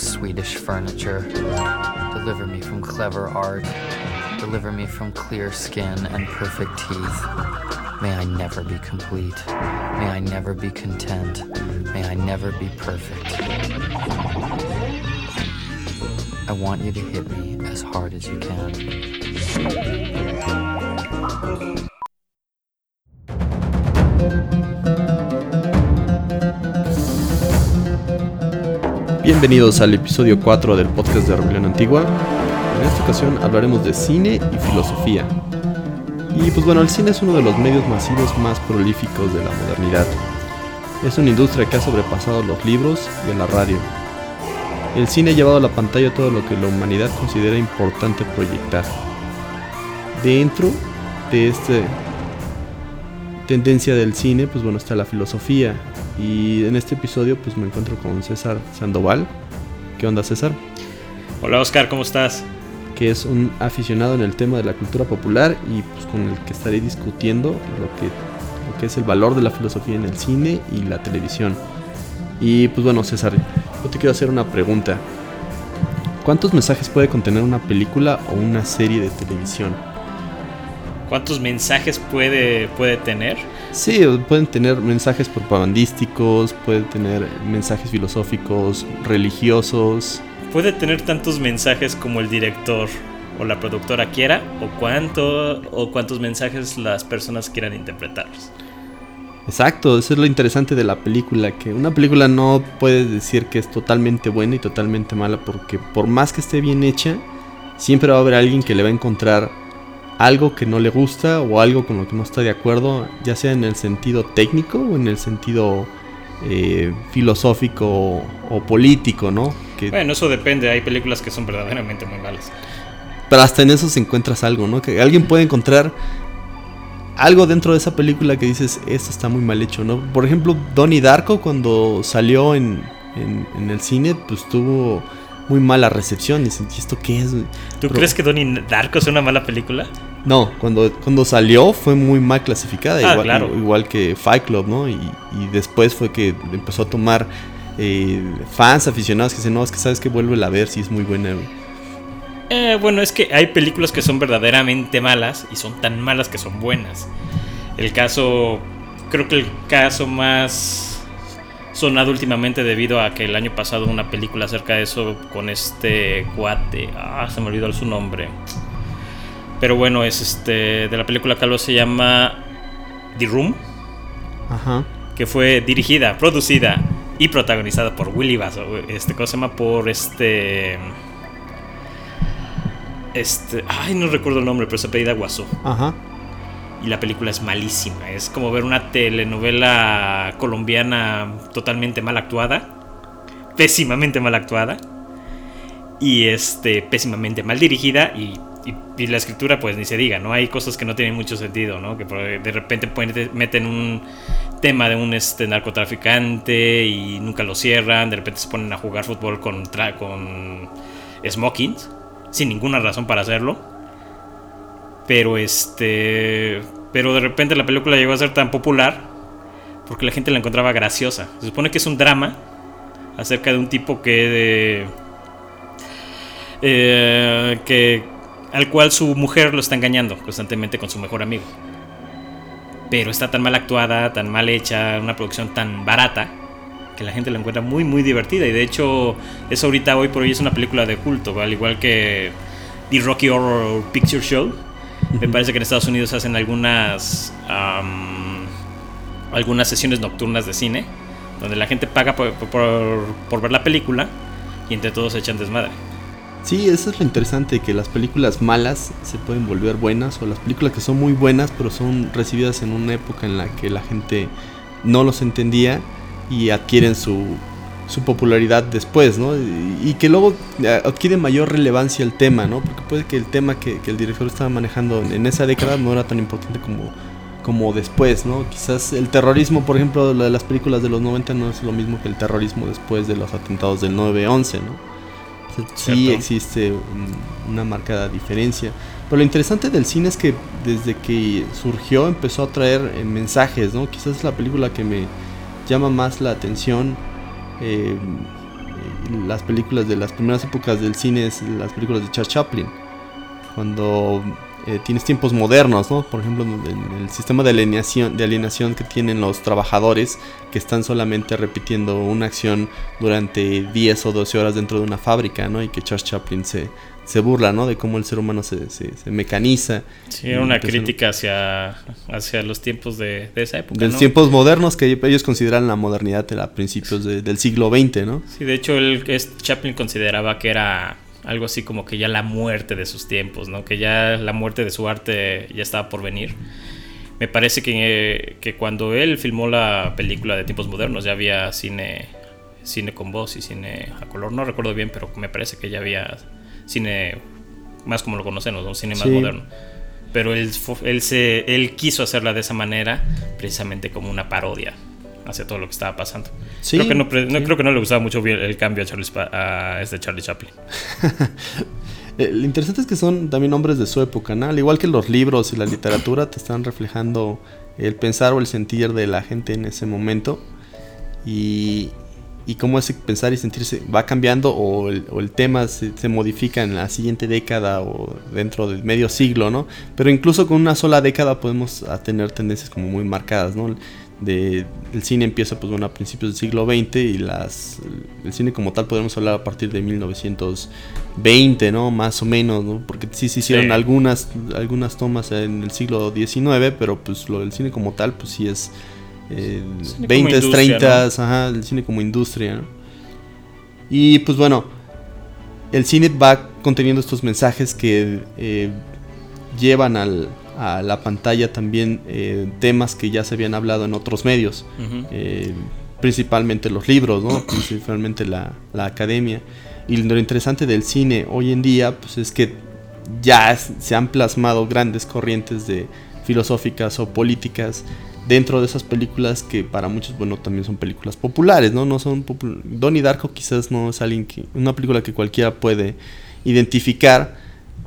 Swedish furniture. Deliver me from clever art. Deliver me from clear skin and perfect teeth. May I never be complete. May I never be content. May I never be perfect. I want you to hit me as hard as you can. Bienvenidos al episodio 4 del podcast de Rebelión Antigua. En esta ocasión hablaremos de cine y filosofía. Y pues bueno, el cine es uno de los medios masivos más prolíficos de la modernidad. Es una industria que ha sobrepasado los libros y la radio. El cine ha llevado a la pantalla todo lo que la humanidad considera importante proyectar. Dentro de esta tendencia del cine, pues bueno, está la filosofía, y en este episodio pues me encuentro con César Sandoval. ¿Qué onda César? Hola Oscar, ¿cómo estás? Que es un aficionado en el tema de la cultura popular y pues con el que estaré discutiendo lo que, lo que es el valor de la filosofía en el cine y la televisión. Y pues bueno César, yo te quiero hacer una pregunta. ¿Cuántos mensajes puede contener una película o una serie de televisión? ¿Cuántos mensajes puede, puede tener? Sí, pueden tener mensajes propagandísticos, pueden tener mensajes filosóficos, religiosos. Puede tener tantos mensajes como el director o la productora quiera, o cuánto o cuántos mensajes las personas quieran interpretarlos. Exacto, eso es lo interesante de la película, que una película no puede decir que es totalmente buena y totalmente mala, porque por más que esté bien hecha, siempre va a haber alguien que le va a encontrar algo que no le gusta o algo con lo que no está de acuerdo, ya sea en el sentido técnico o en el sentido eh, filosófico o, o, político, ¿no? Que, bueno, eso depende, hay películas que son verdaderamente muy malas. Pero hasta en eso se encuentras algo, ¿no? Que alguien puede encontrar algo dentro de esa película que dices, esto está muy mal hecho, ¿no? Por ejemplo, Donnie Darko cuando salió en, en, en el cine, pues tuvo muy mala recepción. Y ¿esto qué es? ¿Tú Pero, crees que Donnie Darko es una mala película? No, cuando, cuando salió fue muy mal clasificada, ah, igual, claro. igual, que Fight Club, ¿no? Y, y, después fue que empezó a tomar eh, fans, aficionados que dicen, no, es que sabes que vuelve a ver si es muy buena. Eh, bueno, es que hay películas que son verdaderamente malas y son tan malas que son buenas. El caso, creo que el caso más sonado últimamente debido a que el año pasado una película acerca de eso con este cuate, ah, se me olvidó su nombre. Pero bueno, es este de la película Calvo se llama The Room. Ajá. Que fue dirigida, producida y protagonizada por Willy Basso. Este cosa se llama por este este, ay, no recuerdo el nombre, pero se apellida Guasó. Ajá. Y la película es malísima. Es como ver una telenovela colombiana totalmente mal actuada. Pésimamente mal actuada. Y este, pésimamente mal dirigida. Y, y, la escritura, pues ni se diga, ¿no? Hay cosas que no tienen mucho sentido, ¿no? Que de repente meten un tema de un este, narcotraficante y nunca lo cierran. De repente se ponen a jugar fútbol con, con smokings. Sin ninguna razón para hacerlo. Pero este. Pero de repente la película llegó a ser tan popular porque la gente la encontraba graciosa. Se supone que es un drama acerca de un tipo que. Eh, que. Al cual su mujer lo está engañando constantemente con su mejor amigo. Pero está tan mal actuada, tan mal hecha, una producción tan barata que la gente la encuentra muy muy divertida y de hecho es ahorita hoy por hoy es una película de culto, al igual que The Rocky Horror Picture Show. Me parece que en Estados Unidos hacen algunas um, algunas sesiones nocturnas de cine donde la gente paga por, por- por ver la película y entre todos se echan desmadre. Sí, eso es lo interesante, que las películas malas se pueden volver buenas o las películas que son muy buenas pero son recibidas en una época en la que la gente no los entendía y adquieren su, su popularidad después, ¿no? Y, que luego eh, adquiere mayor relevancia el tema, ¿no? Porque puede que el tema que, el director estaba manejando en, esa década no era tan importante como, como después, ¿no? Quizás el terrorismo, por ejemplo, de las películas de los 90 no es lo mismo que el terrorismo después de los atentados del 9-11, ¿no? Sí existe un- una marcada diferencia. Pero lo interesante del cine es que desde que surgió empezó a traer eh, mensajes, ¿no? Quizás es la película que me llama más la atención. eh, eh, las películas de las primeras épocas del cine es las películas de Charles Chaplin. Cuando eh, tienes tiempos modernos, ¿no? Por ejemplo, el sistema de alienación, de alienación que tienen los trabajadores que están solamente repitiendo una acción durante 10 o 12 horas dentro de una fábrica, ¿no? Y que Charles Chaplin se, se burla, ¿no? De cómo el ser humano se, se, se mecaniza. Sí, era una crítica hacia, hacia los tiempos de, de esa época. De los ¿no? tiempos modernos que ellos consideran la modernidad de a principios de- del siglo XX, ¿no? Sí, de hecho, es- Chaplin consideraba que era algo así como que ya la muerte de sus tiempos, ¿no? Que ya la muerte de su arte ya estaba por venir. Me parece que, que cuando él filmó la película de tiempos modernos ya había cine, cine con voz y cine a color. No recuerdo bien, pero me parece que ya había cine más como lo conocemos, un cine más Sí. moderno. Pero él, él, se, él quiso hacerla de esa manera, precisamente como una parodia hacia todo lo que estaba pasando. Sí, creo, que no, no- sí. creo que no le gustaba mucho el cambio a, Charles, a este Charlie Chaplin. Eh, lo interesante es que son también hombres de su época, ¿no? Al igual que los libros y la literatura te están reflejando el pensar o el sentir de la gente en ese momento y, y cómo ese pensar y sentirse va cambiando o el, o el tema se, se modifica en la siguiente década o dentro del medio siglo, ¿no? Pero incluso con una sola década podemos tener tendencias como muy marcadas, ¿no? De, el cine empieza pues bueno a principios del siglo XX y las el cine como tal podemos hablar a partir de 1920 no más o menos ¿no? porque sí se hicieron Sí. algunas algunas tomas en el siglo XIX pero pues lo del cine como tal pues sí es eh, Cine como 20 industria, 30 ajá el cine como industria ¿no? y pues bueno el cine va conteniendo estos mensajes que eh, llevan al- a la pantalla también eh, temas que ya se habían hablado en otros medios, eh, principalmente los libros, ¿no? principalmente la, la academia. Y lo interesante del cine hoy en día pues es que ya es- se han plasmado grandes corrientes de filosóficas o políticas dentro de esas películas que para muchos bueno también son películas populares no no son Donnie Darko quizás no es alguien que una película que cualquiera puede identificar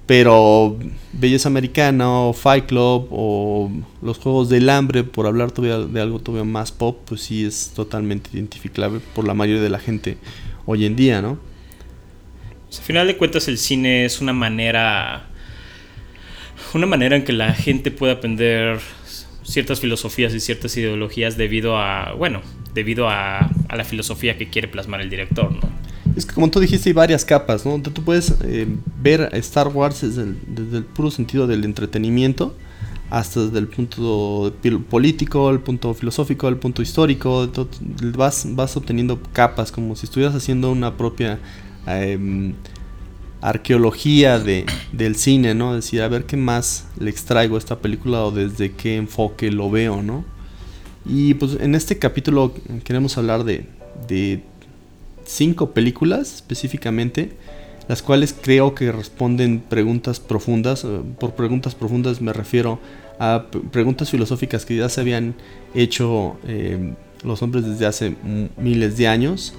pero Belleza Americana o Fight Club o los Juegos del Hambre, por hablar todavía de algo todavía más pop, pues sí es totalmente identificable por la mayoría de la gente hoy en día, ¿no? Pues, al final de cuentas el cine es una manera una manera en que la gente puede aprender ciertas filosofías y ciertas ideologías debido a bueno debido a, a la filosofía que quiere plasmar el director no Es que como tú dijiste hay varias capas, ¿no? Tú, puedes eh, ver Star Wars desde el, puro sentido del entretenimiento hasta desde el punto político, el punto filosófico, el punto histórico, vas, vas obteniendo capas como si estuvieras haciendo una propia em, arqueología de, del cine, ¿no? Decir, a ver qué más le extraigo a esta película o desde qué enfoque lo veo, ¿no? Y pues en este capítulo queremos hablar de, de cinco películas específicamente, las cuales creo que responden preguntas profundas. eh, Por preguntas profundas me refiero a preguntas filosóficas que ya se habían hecho eh, los hombres desde hace miles de años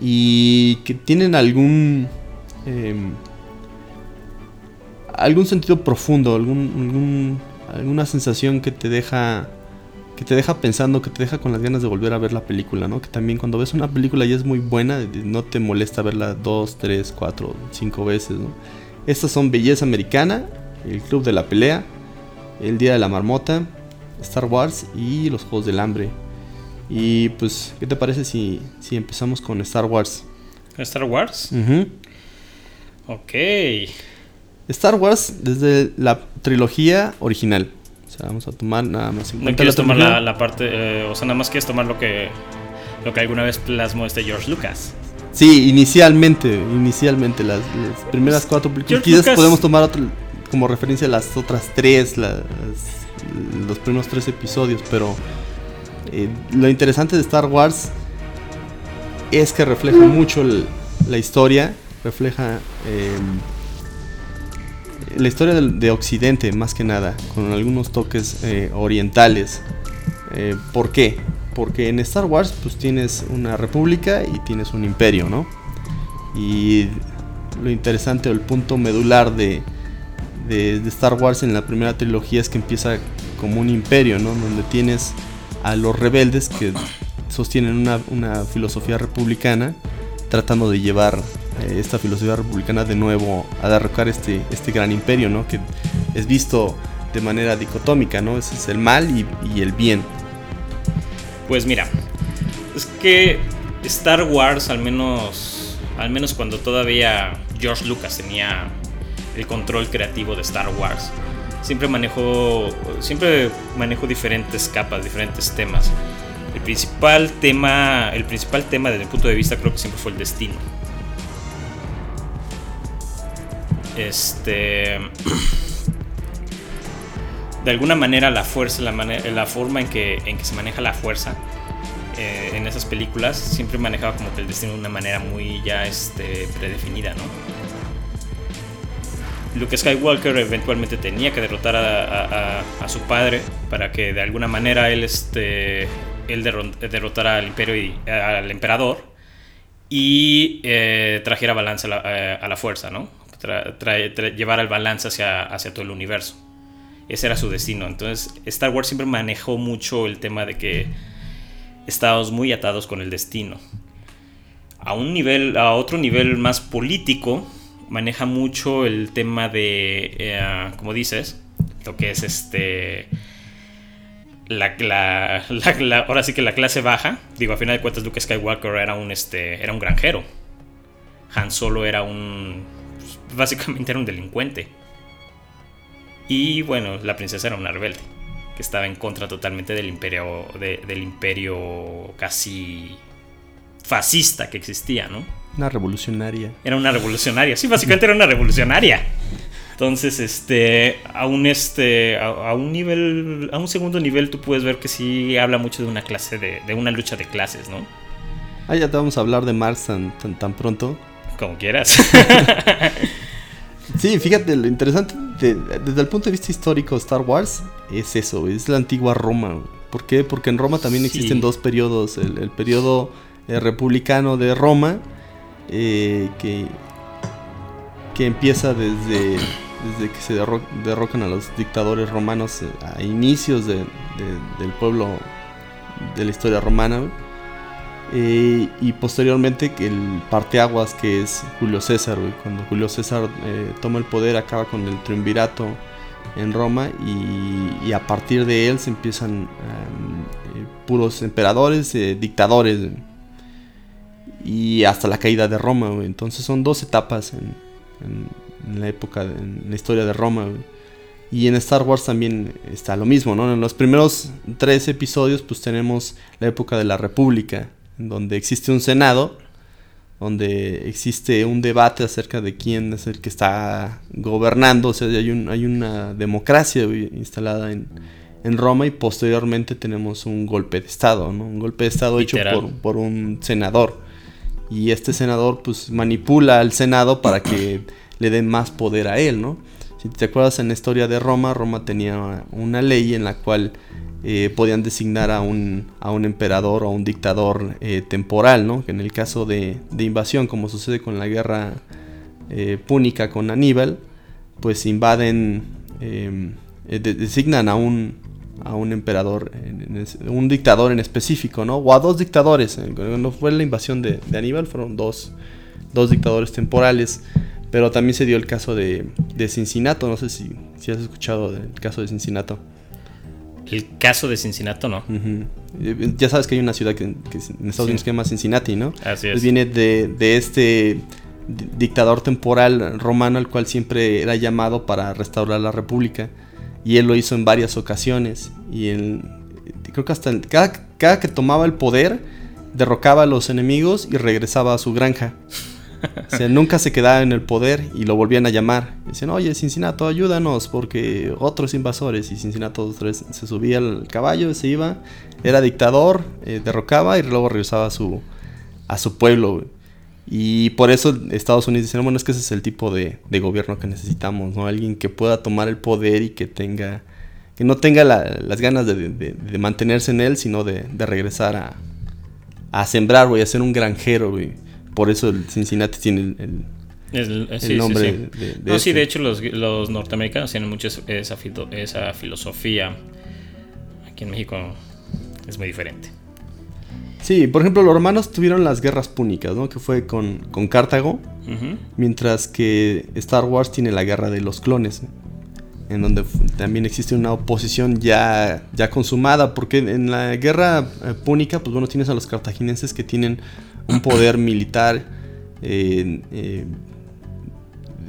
y que tienen algún em, algún sentido profundo, algún, algún- alguna sensación que te deja que te deja pensando, que te deja con las ganas de volver a ver la película, ¿no? Que también cuando ves una película y es muy buena, no te molesta verla dos, tres, cuatro, cinco veces, ¿no? Estas son Belleza Americana, El Club de la Pelea, El Día de la Marmota, Star Wars y Los Juegos del Hambre. Y pues, ¿qué te parece si, si empezamos con Star Wars? Star Wars Ujú. ok Star Wars desde la trilogía original. O sea, vamos a tomar nada más no quieres tomar la, la parte eh, o sea nada más quieres tomar lo que Lo que alguna vez plasmó este George Lucas. Sí, inicialmente, inicialmente las, las primeras cuatro películas. Quizás Lucas- podemos tomar otro- como referencia las otras tres, las- los primeros tres episodios, pero eh, lo interesante de Star Wars es que refleja mucho el- la historia, refleja eh, la historia de Occidente más que nada, con algunos toques eh, orientales. Eh, ¿Por qué? Porque en Star Wars pues tienes una república y tienes un imperio, ¿no? Y lo interesante o el punto medular de, de- de Star Wars en la primera trilogía es que empieza como un imperio, ¿no? Donde tienes a los rebeldes que sostienen una, una filosofía republicana, tratando de llevar eh, esta filosofía republicana de nuevo a derrocar este, este gran imperio, ¿no? Que es visto de manera dicotómica, ¿no? Ese es el mal y, y el bien. Pues mira, es que Star Wars, al menos, al menos cuando todavía George Lucas tenía el control creativo de Star Wars, siempre manejó, siempre manejó diferentes capas, diferentes temas. El principal tema, el principal tema desde mi punto de vista creo que siempre fue el destino. Este, de alguna manera la fuerza, la, la forma en que, en que se maneja la fuerza eh, en esas películas siempre manejaba como que el destino de una manera muy ya este, predefinida, ¿no? Luke Skywalker eventualmente tenía que derrotar a, a- a- su padre para que de alguna manera él, este, él derro- derrotara al imperio y al emperador y eh, trajera balance a la, eh, a la fuerza, ¿no? Llevar el balance hacia, hacia todo el universo. Ese era su destino. Entonces, Star Wars siempre manejó mucho el tema de que estábamos muy atados con el destino. A un nivel, a otro nivel más político, maneja mucho el tema de, eh, como dices, lo que es este. La- la- ahora sí que la clase baja. Digo, a final de cuentas, Luke Skywalker era un, este, era un granjero. Han Solo era un. básicamente era un delincuente. Y bueno, la princesa era una rebelde. Que estaba en contra totalmente del imperio. de- del imperio casi. fascista que existía, ¿no? Una revolucionaria. Era una revolucionaria. Sí, básicamente era una revolucionaria. Entonces, este, a un este, a, a un nivel, a un segundo nivel, tú puedes ver que sí habla mucho de una clase de, de una lucha de clases, ¿no? Ah, ya te vamos a hablar de Marx tan, tan, tan pronto. Como quieras. Sí, fíjate, lo interesante de- desde el punto de vista histórico de Star Wars es eso, es la antigua Roma. ¿Por qué? Porque en Roma también Sí. existen dos periodos. El, el periodo eh, republicano de Roma, eh, que, que empieza desde, desde que se derro- derrocan a los dictadores romanos eh, a inicios de- de- del pueblo de la historia romana. Eh, y posteriormente el parteaguas que es Julio César, cuando Julio César eh, toma el poder, acaba con el triunvirato en Roma y, a partir de él se empiezan eh, puros emperadores, dictadores y hasta la caída de Roma. Entonces son dos etapas en, la época, de- en la historia de Roma. Y en Star Wars también está lo mismo, ¿no? En los primeros tres episodios pues tenemos la época de la República, en donde existe un Senado, donde existe un debate acerca de quién es el que está gobernando, o sea, hay, un- hay una democracia instalada en, en Roma y posteriormente tenemos un golpe de Estado, ¿no? Un golpe de Estado Literal. hecho por, por un senador. Y este senador pues manipula al Senado para que le den más poder a él, ¿no? Si te acuerdas en la historia de Roma, Roma tenía una ley en la cual eh, podían designar a un, a un emperador o a un dictador eh, temporal, ¿no? Que en el caso de, de invasión, como sucede con la guerra eh, púnica con Aníbal, pues invaden, de- designan a un, a un emperador, un dictador en específico, ¿no? O a dos dictadores. Cuando fue la invasión de, de Aníbal, fueron dos, dos dictadores temporales. Pero también se dio el caso de, de Cincinato. No sé si, si has escuchado del caso de Cincinato. El caso de Cincinnati, ¿no? Eh, Ya sabes que hay una ciudad que, que en Estados Sí. Unidos que se llama Cincinnati, ¿no? Así Pues es. viene de, de este di- dictador temporal romano al cual siempre era llamado para restaurar la república. Y él lo hizo en varias ocasiones. Y él, creo que hasta el- cada, cada que tomaba el poder, derrocaba a los enemigos y regresaba a su granja. O sea, nunca se quedaba en el poder y lo volvían a llamar. Dicen, oye, Cincinnati, ayúdanos porque otros invasores. Y Cincinnati se subía al caballo, se iba, era dictador, eh, derrocaba y luego regresaba a su, a su pueblo. Y por eso Estados Unidos dice, bueno, es que ese es el tipo de, gobierno que necesitamos, ¿no? Alguien que pueda tomar el poder y que tenga, que no tenga las ganas de, mantenerse en él, sino de, regresar a, a sembrar, güey, a ser un granjero, güey. Por eso el Cincinnati tiene el, el, nombre de, no, sí, de hecho los, los, norteamericanos tienen mucho esa, esa filosofía. Aquí en México es muy diferente. Sí, por ejemplo, los romanos tuvieron las guerras púnicas, ¿no? Que fue con, con Cartago. Mientras que Star Wars tiene la guerra de los clones. En donde también existe una oposición ya, ya consumada. Porque en la guerra eh, púnica, pues bueno, tienes a los cartagineses que tienen un poder militar, eh,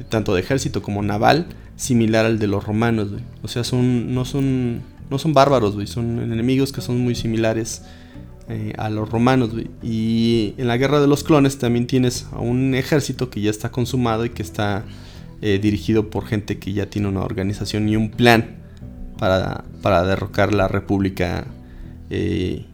tanto de ejército como naval, similar al de los romanos. O sea, son, no, son, no son bárbaros, son enemigos que son muy similares eh, a los romanos. Y en la guerra de los clones también tienes a un ejército que ya está consumado y que está eh, dirigido por gente que ya tiene una organización y un plan para, para derrocar la república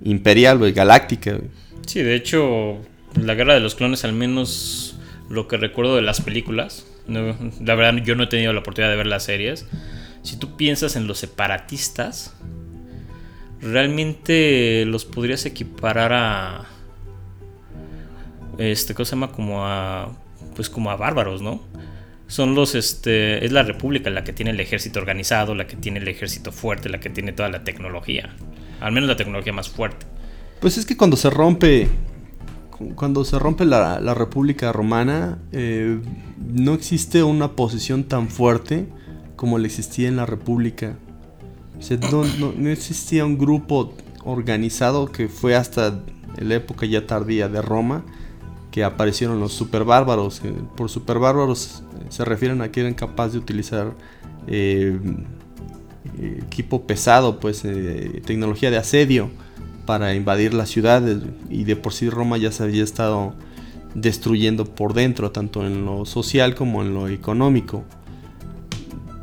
imperial, o galáctica. Sí, de hecho, la guerra de los clones, al menos lo que recuerdo de las películas, la verdad yo no he tenido la oportunidad de ver las series. Si tú piensas en los separatistas, realmente los podrías equiparar a este cosa se llama como a pues como a bárbaros, ¿no? Son los este es la república la que tiene el ejército organizado, la que tiene el ejército fuerte, la que tiene toda la tecnología, al menos la tecnología más fuerte. Pues es que cuando se rompe cuando se rompe la, República Romana, eh, no existe una posición tan fuerte como le existía en la República. no, existía un grupo organizado que fue hasta la época ya tardía de Roma que aparecieron los superbárbaros. Por superbárbaros se refieren a que eran capaces de utilizar eh, equipo pesado, pues eh, tecnología de asedio para invadir las ciudades y de por sí Roma ya se había estado destruyendo por dentro, tanto en lo social como en lo económico.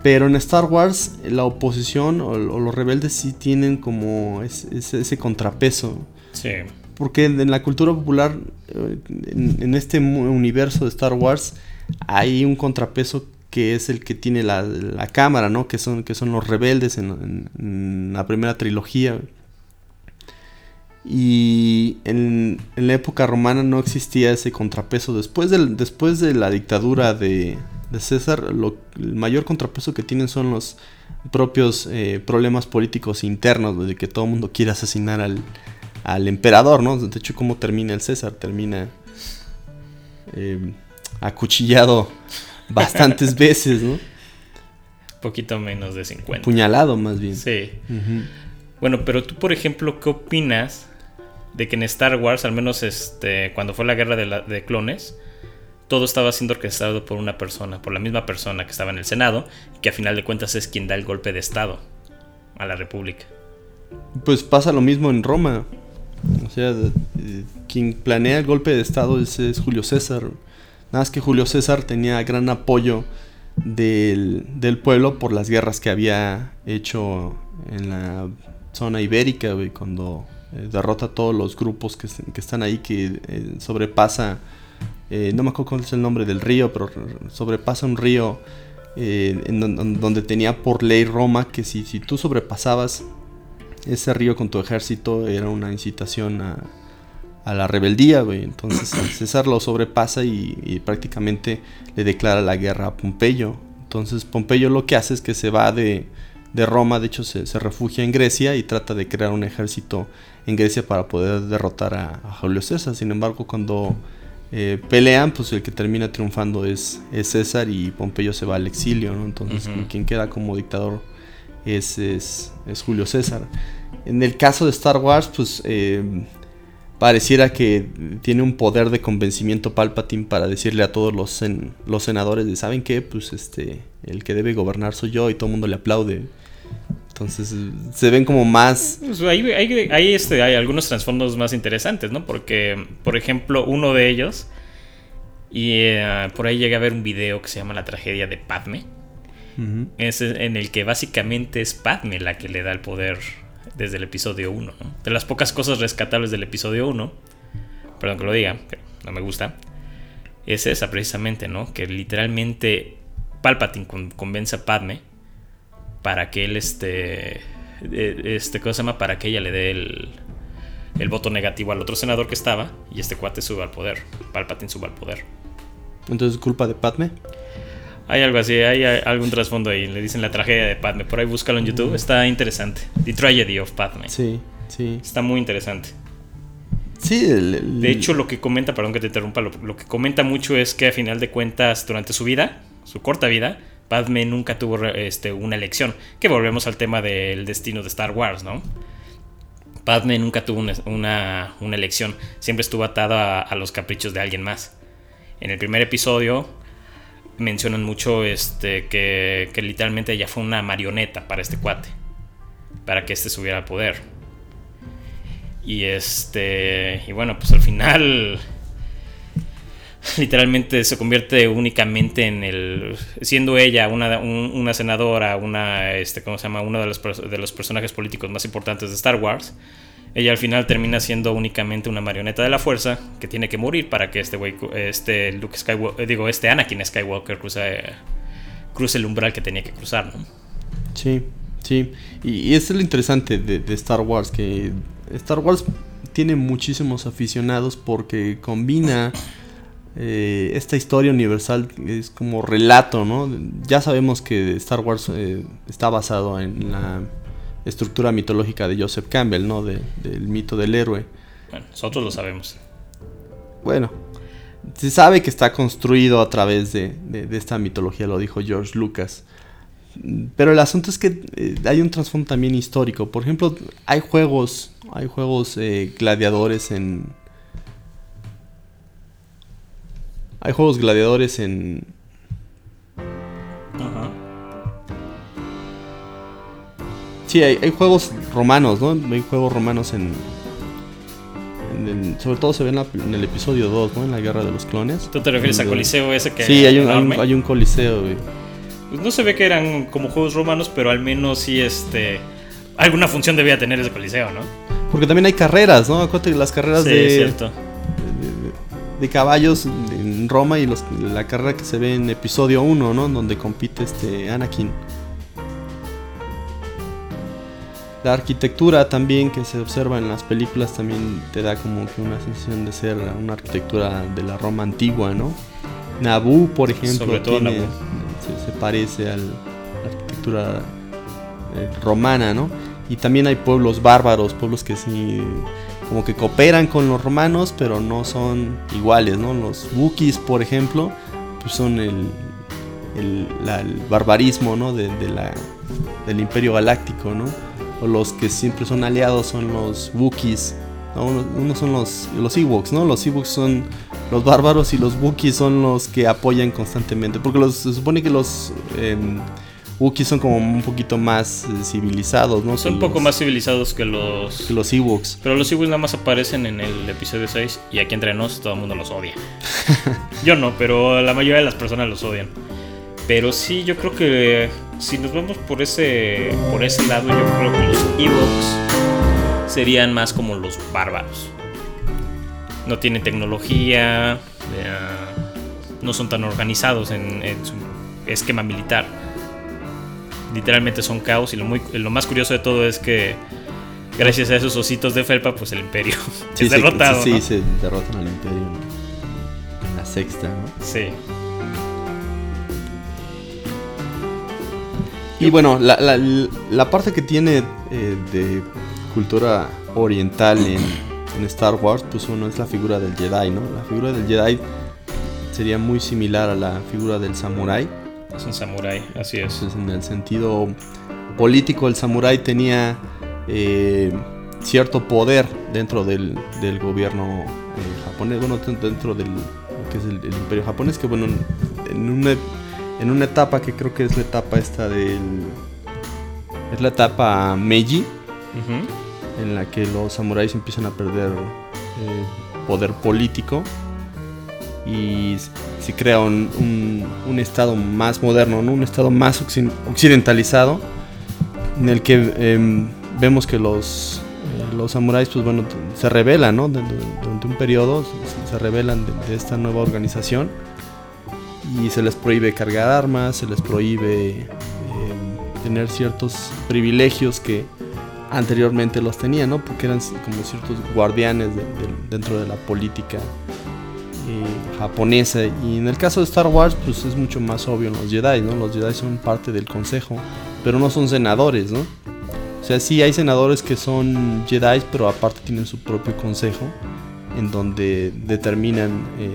Pero en Star Wars la oposición o, los rebeldes sí tienen como ese, contrapeso. Sí. Porque en la cultura popular, eh, en, este universo de Star Wars, hay un contrapeso que es el que tiene la, cámara, ¿no? Que son, que son los rebeldes en la primera trilogía. Y en, la época romana no existía ese contrapeso. Después, del, después de la dictadura de, César, el mayor contrapeso que tienen son los propios eh, problemas políticos internos, de que todo el mundo quiere asesinar al, emperador, ¿no? De hecho, ¿cómo termina el César? Termina eh, acuchillado bastantes veces, ¿no? Poquito menos de 50. Puñalado, más bien. Sí. Bueno, pero tú, por ejemplo, ¿qué opinas de que en Star Wars, al menos este, cuando fue la guerra de, clones, todo estaba siendo orquestado por una persona, por la misma persona que estaba en el Senado, que a final de cuentas es quien da el golpe de Estado a la República. Pues pasa lo mismo en Roma. O sea, quien planea el golpe de Estado es, Julio César. Nada más que Julio César tenía gran apoyo del, del, pueblo por las guerras que había hecho en la zona ibérica, cuando eh, derrota a todos los grupos que, están ahí, que eh, sobrepasa, eh, no me acuerdo cuál es el nombre del río, pero sobrepasa un río en, donde tenía por ley Roma que si, tú sobrepasabas ese río con tu ejército era una incitación a, la rebeldía, Entonces César lo sobrepasa y, prácticamente le declara la guerra a Pompeyo. Entonces Pompeyo lo que hace es que se va de Roma, de hecho se, refugia en Grecia y trata de crear un ejército en Grecia para poder derrotar a, Julio César. Sin embargo, cuando eh, pelean, pues el que termina triunfando es, César y Pompeyo se va al exilio, Entonces quien queda como dictador es, es, Julio César. En el caso de Star Wars, pues eh, pareciera que tiene un poder de convencimiento Palpatine para decirle a todos los, los senadores de, ¿saben qué? Pues este, el que debe gobernar soy yo y todo el mundo le aplaude. Entonces se ven como más... Pues hay, hay, hay, este, hay algunos trasfondos más interesantes, ¿no? Porque, por ejemplo, uno de ellos, y eh, por ahí llegué a ver un video que se llama La tragedia de Padme, es en el que básicamente es Padme la que le da el poder desde el episodio 1. De las pocas cosas rescatables del episodio 1, perdón que lo diga, pero no me gusta, es esa precisamente, ¿no? Que literalmente Palpatine convence a Padme para que él este, eh, este ¿cómo se llama? Para que ella le dé el, el voto negativo al otro senador que estaba y este cuate suba al poder. Palpatine suba al poder. Entonces, ¿culpa de Padme? Hay algo así, hay algún trasfondo ahí. Le dicen la tragedia de Padme. Por ahí búscalo en YouTube. Está interesante. The Tragedy of Padme. Sí, sí. Está muy interesante. Sí, de hecho, lo que comenta, perdón que te interrumpa, lo, que comenta mucho es que a final de cuentas, durante su vida, su corta vida, Padme nunca tuvo este, una elección. Que volvemos al tema del destino de Star Wars, ¿no? Padme nunca tuvo una, elección. Siempre estuvo atada a los caprichos de alguien más. En el primer episodio mencionan mucho este, que, que literalmente ella fue una marioneta para este cuate, para que este subiera al poder. Y este, y bueno, pues al final literalmente se convierte únicamente en el siendo ella una, una senadora, una este, ¿cómo se llama? uno de los, de los personajes políticos más importantes de Star Wars ella al final termina siendo únicamente una marioneta de la fuerza que tiene que morir para que este güey, este Luke Skywalker, eh, digo, este Anakin Skywalker cruce, el umbral que tenía que cruzar, ¿no? Sí, sí. Y, eso es lo interesante de, Star Wars, que Star Wars tiene muchísimos aficionados porque combina eh, esta historia universal, es como relato, ¿no? Ya sabemos que Star Wars eh, está basado en la estructura mitológica de Joseph Campbell, ¿no? del mito del héroe. Bueno, nosotros lo sabemos. Bueno, se sabe que está construido a través de, esta mitología, lo dijo George Lucas. Pero el asunto es que eh, hay un trasfondo también histórico. Por ejemplo, hay juegos, hay juegos gladiadores en... Hay juegos gladiadores en, Sí, hay, juegos romanos, ¿no? Hay juegos romanos en, sobre todo se ve en, el episodio 2, ¿no? En la Guerra de los Clones. ¿Tú te refieres a Coliseo ese que Sí, hay un, hay un, Coliseo, güey. Pues no se ve que eran como juegos romanos, pero al menos sí, este... Alguna función debía tener ese Coliseo, ¿no? Porque también hay carreras, ¿no? Acuérdate las carreras sí, de... cierto. De, caballos en Roma y los, la carrera que se ve en episodio 1, ¿no? Donde compite este Anakin. La arquitectura también que se observa en las películas también te da como que una sensación de ser una arquitectura de la Roma antigua, ¿no? Naboo, por ejemplo, Se, parece a la arquitectura eh, romana, ¿no? Y también hay pueblos bárbaros, pueblos que sí como que cooperan con los romanos, pero no son iguales, ¿no? Los Wookiees, por ejemplo, pues son el, el, barbarismo, ¿no? De, la, del Imperio Galáctico, ¿no? o los que siempre son aliados son los Wookiees. Uno, son los, los Ewoks, ¿no? Los Ewoks son los bárbaros y los Wookiees son los que apoyan constantemente. Porque los, se supone que los eh, Wookiees son como un poquito más eh, civilizados, ¿no? Son un poco más civilizados que los... Que los Ewoks. Pero los Ewoks nada más aparecen en el episodio 6 y aquí entre nos todo el mundo los odia. Yo no, pero la mayoría de las personas los odian. Pero sí, yo creo que si nos vamos por ese, por ese lado, yo creo que los Evox serían más como los bárbaros. No tienen tecnología, eh, no son tan organizados en, su esquema militar. Literalmente son caos y lo, muy, lo más curioso de todo es que gracias a esos ositos de felpa, pues el imperio sí, es derrotado. Sí, se derrotan al imperio en la sexta, ¿no? Sí. Y bueno, la, la, la parte que tiene eh, de cultura oriental en, Star Wars, pues uno es la figura del Jedi, ¿no? La figura del Jedi sería muy similar a la figura del Samurai. Es un samurái, así es. en el sentido político, el samurái tenía eh, cierto poder dentro del, del gobierno eh, japonés, bueno, dentro del que es el, el, imperio japonés, que bueno, en una en una etapa que creo que es la etapa esta del es la etapa Meiji, en la que los samuráis empiezan a perder eh, poder político y s- se crea un, un- estado más moderno, ¿no? un estado más occi- occidentalizado, en el que em, vemos que los, eh, los samuráis pues, bueno, se rebelan ¿no? Durante un periodo, se, rebelan de, esta nueva organización y se les prohíbe cargar armas, se les prohíbe em, tener ciertos privilegios que anteriormente los tenían, ¿no? Porque eran como ciertos guardianes de- de- dentro de la política eh, japonesa. Y en el caso de Star Wars, pues es mucho más obvio en los Jedi, ¿no? Los Jedi son parte del consejo, pero no son senadores, ¿no? O sea, sí hay senadores que son Jedi, pero aparte tienen su propio consejo, en donde determinan eh,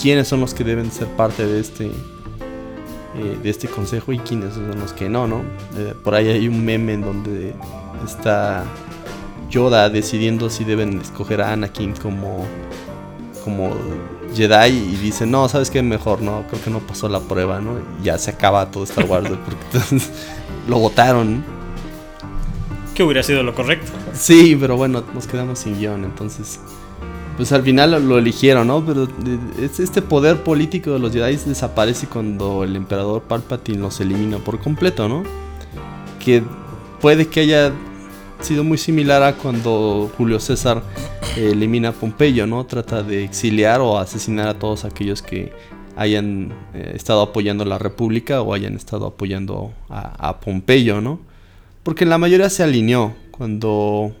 quiénes son los que deben ser parte de este eh, de este consejo y quiénes son los que no, ¿no? Eh, por ahí hay un meme en donde está Yoda decidiendo si deben escoger a Anakin como como Jedi y dice, no, ¿sabes qué? Mejor, no, creo que no pasó la prueba, ¿no? Y ya se acaba todo Star Wars, porque entonces lo votaron. Que hubiera sido lo correcto. Sí, pero bueno, nos quedamos sin guion, entonces. Pues al final lo, lo eligieron, ¿no? Pero eh, es- este poder político de los Jedi desaparece cuando el emperador Palpatine los elimina por completo, ¿no? Que puede que haya sido muy similar a cuando Julio César eh, elimina a Pompeyo, ¿no? Trata de exiliar o asesinar a todos aquellos que hayan eh, estado apoyando la República o hayan estado apoyando a, Pompeyo, ¿no? Porque la mayoría se alineó cuando,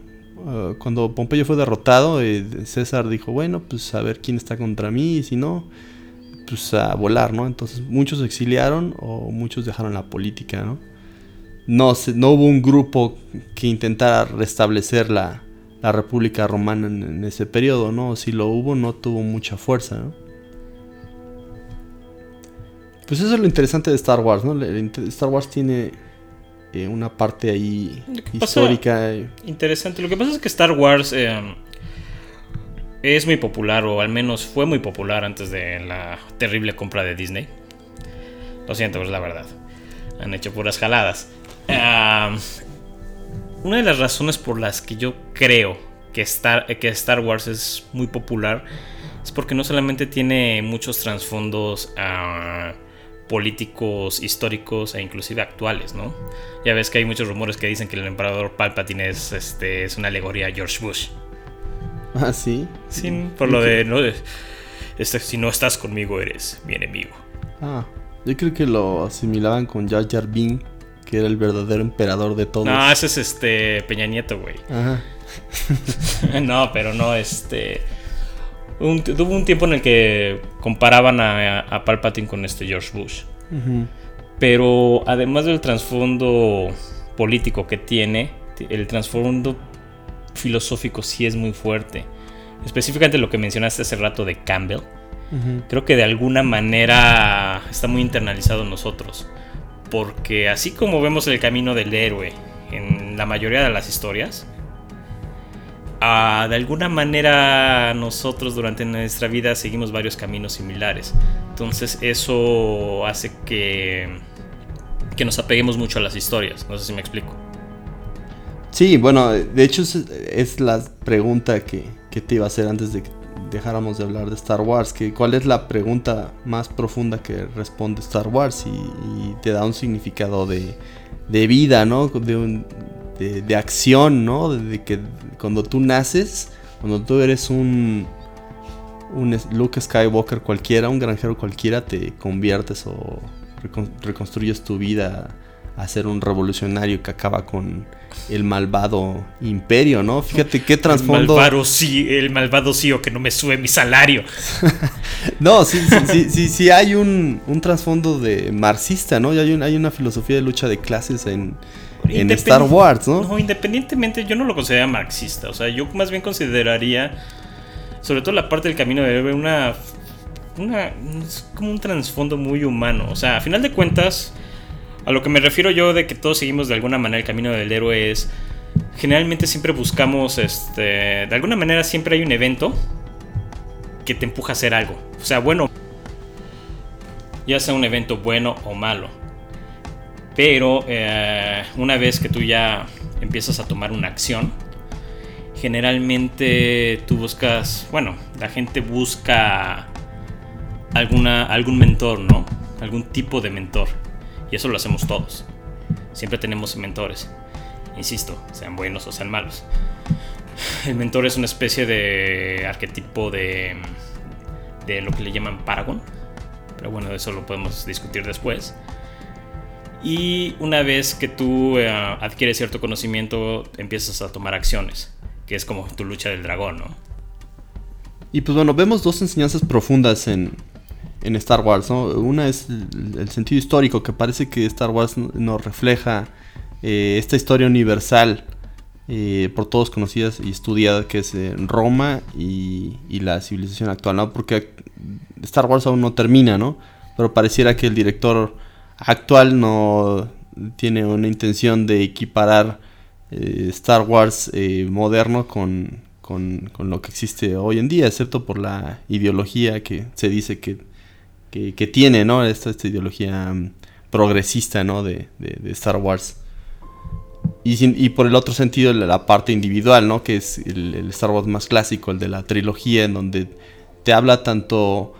eh, cuando Pompeyo fue derrotado. César dijo, bueno, pues a ver quién está contra mí y si no, pues a volar, ¿no? Entonces muchos exiliaron o muchos dejaron la política, ¿no? No, no hubo un grupo que intentara restablecer la, la República Romana en, en ese periodo, ¿no? Si lo hubo, no tuvo mucha fuerza, ¿no? Pues eso es lo interesante de Star Wars, ¿no? Star Wars tiene eh, una parte ahí pasa- histórica. eh, Interesante. Lo que pasa es que Star Wars eh, es muy popular, o al menos fue muy popular antes de la terrible compra de Disney. Lo siento, es la verdad. Han hecho puras jaladas. Una de las razones por las que yo creo que Star, que Star Wars es muy popular es porque no solamente tiene muchos trasfondos ah, políticos, históricos e inclusive actuales, ¿no? Ya ves que hay muchos rumores que dicen que el emperador Palpatine es, este, es una alegoría a George Bush. Ah, sí. Sí, por lo de, ¿no? Este, si no estás conmigo eres mi enemigo. Ah, yo creo que lo asimilaban con Jar Jar Binks, que era el verdadero emperador de todos. No, ese es este Peña Nieto, güey. Ajá. no, pero no, este. un- tuvo un tiempo en el que comparaban a, a Palpatine con este George Bush. Pero además del trasfondo político que tiene, el trasfondo filosófico sí es muy fuerte. Específicamente lo que mencionaste hace rato de Campbell. Creo que de alguna manera está muy internalizado en nosotros. Porque así como vemos el camino del héroe en la mayoría de las historias, ah, de alguna manera nosotros durante nuestra vida seguimos varios caminos similares. Entonces eso hace que, que nos apeguemos mucho a las historias. No sé si me explico. Sí, bueno, de hecho es, es la pregunta que, que te iba a hacer antes de que dejáramos de hablar de Star Wars, que cuál es la pregunta más profunda que responde Star Wars y, te da un significado de, de vida, ¿no? De, de, acción, ¿no? De, que cuando tú naces, cuando tú eres un, un Luke Skywalker cualquiera, un granjero cualquiera, te conviertes o recon- reconstruyes tu vida a ser un revolucionario que acaba con el malvado imperio, ¿no? Fíjate qué trasfondo. El malvado, sí, el malvado CEO que no me sube mi salario. No, sí, sí, sí, sí, sí hay un, un trasfondo de marxista, ¿no? Y hay, un- hay una filosofía de lucha de clases en, en Star Wars, ¿no? No, independientemente, yo no lo consideraría marxista. O sea, yo más bien consideraría, sobre todo la parte del camino héroe, una. una es como un trasfondo muy humano. O sea, a final de cuentas, a lo que me refiero yo de que todos seguimos de alguna manera el camino del héroe es. Generalmente siempre buscamos, este. De alguna manera siempre hay un evento que te empuja a hacer algo. O sea, bueno. Ya sea un evento bueno o malo. Pero eh, una vez que tú ya empiezas a tomar una acción, generalmente tú buscas, bueno, la gente busca alguna, algún mentor, ¿no? Algún tipo de mentor. Y eso lo hacemos todos. Siempre tenemos mentores. Insisto, sean buenos o sean malos. El mentor es una especie de arquetipo de, de lo que le llaman Paragon. Pero bueno, eso lo podemos discutir después. Y una vez que tú eh, adquieres cierto conocimiento, empiezas a tomar acciones, que es como tu lucha del dragón, ¿no? Y pues bueno, vemos dos enseñanzas profundas en, en Star Wars, ¿no? Una es el, sentido histórico, que parece que Star Wars nos refleja eh, esta historia universal eh, por todos conocidas y estudiada que es Roma y, la civilización actual, ¿no? Porque Star Wars aún no termina, ¿no? Pero pareciera que el director actual no tiene una intención de equiparar eh, Star Wars moderno con, con, con, lo que existe hoy en día, excepto por la ideología que se dice que que, tiene, ¿no? Esta, ideología mm, progresista, ¿no? De, Star Wars. Y, por el otro sentido, la, parte individual, ¿no? Que es el, Star Wars más clásico, el de la trilogía, en donde te habla tanto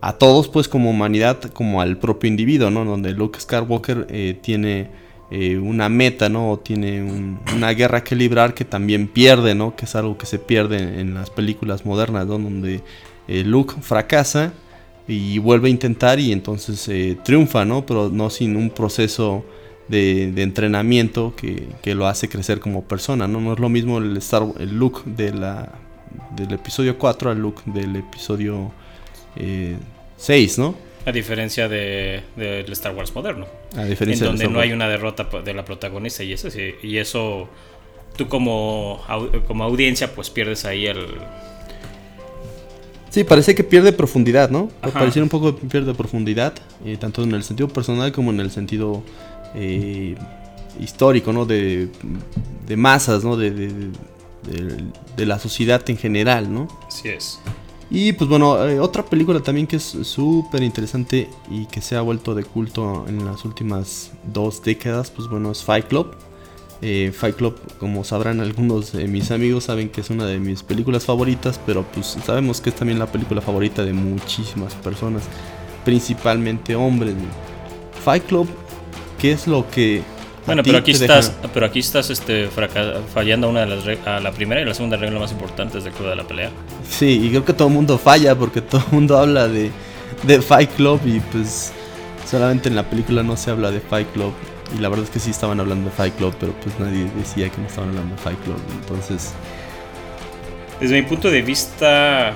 a todos, pues, como humanidad, como al propio individuo, ¿no? Donde Luke Skywalker eh, tiene eh, una meta, ¿no? O tiene una guerra que librar que también pierde, ¿no? Que es algo que se pierde en, las películas modernas. Donde eh, Luke fracasa y vuelve a intentar y entonces eh, triunfa, ¿no? Pero no sin un proceso de, entrenamiento que, lo hace crecer como persona, ¿no? No es lo mismo el, Star, el look de la, del episodio 4 al look del episodio 6, eh, ¿no? A diferencia del de, Star Wars moderno. A diferencia en donde no hay una derrota de la protagonista y eso, y eso tú como, como audiencia pues pierdes ahí el, Sí, parece que pierde profundidad, ¿no? Parece un poco pierde profundidad, eh, tanto en el sentido personal como en el sentido eh, histórico, ¿no? De, masas, ¿no? De, la sociedad en general, ¿no? Así es. Y pues bueno, eh, otra película también que es súper interesante y que se ha vuelto de culto en las últimas dos décadas, pues bueno, es Fight Club. Eh, Fight Club, como sabrán algunos de mis amigos, saben que es una de mis películas favoritas, pero pues sabemos que es también la película favorita de muchísimas personas, principalmente hombres. Fight Club, ¿qué es lo que... Bueno, pero aquí, estás, pero aquí estás este, fallando una de las a la primera y la segunda regla más importantes del club de la pelea. Sí, y creo que todo el mundo falla porque todo el mundo habla de, de Fight Club y pues solamente en la película no se habla de Fight Club. Y la verdad es que sí estaban hablando de Fight Club, pero pues nadie decía que no estaban hablando de Fight Club. Entonces. Desde mi punto de vista,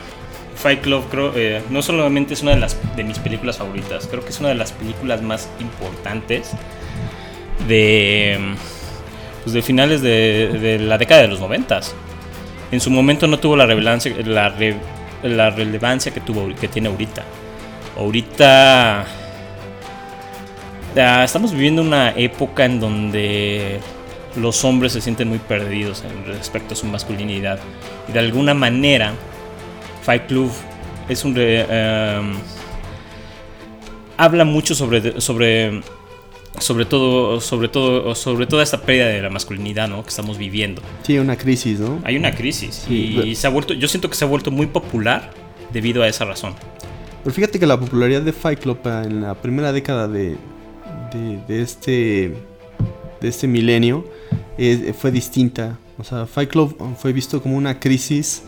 Fight Club creo, eh, no solamente es una de, las, de mis películas favoritas, creo que es una de las películas más importantes de, pues de finales de, la década de los noventas. En su momento no tuvo la relevancia, la, la relevancia que, tuvo, que tiene ahorita. Ahorita estamos viviendo una época en donde los hombres se sienten muy perdidos en respecto a su masculinidad. Y de alguna manera, Fight Club es un... Em, habla mucho sobre, sobre, sobre todo, sobre todo, sobre toda esta pérdida de la masculinidad, ¿no? Que estamos viviendo. Sí, una crisis, ¿no? Hay una crisis y, se ha vuelto, yo siento que se ha vuelto muy popular debido a esa razón. Pero fíjate que la popularidad de Fight Club en la primera década de, de, este, de este milenio eh, fue distinta. O sea, Fight Club fue visto como una crisis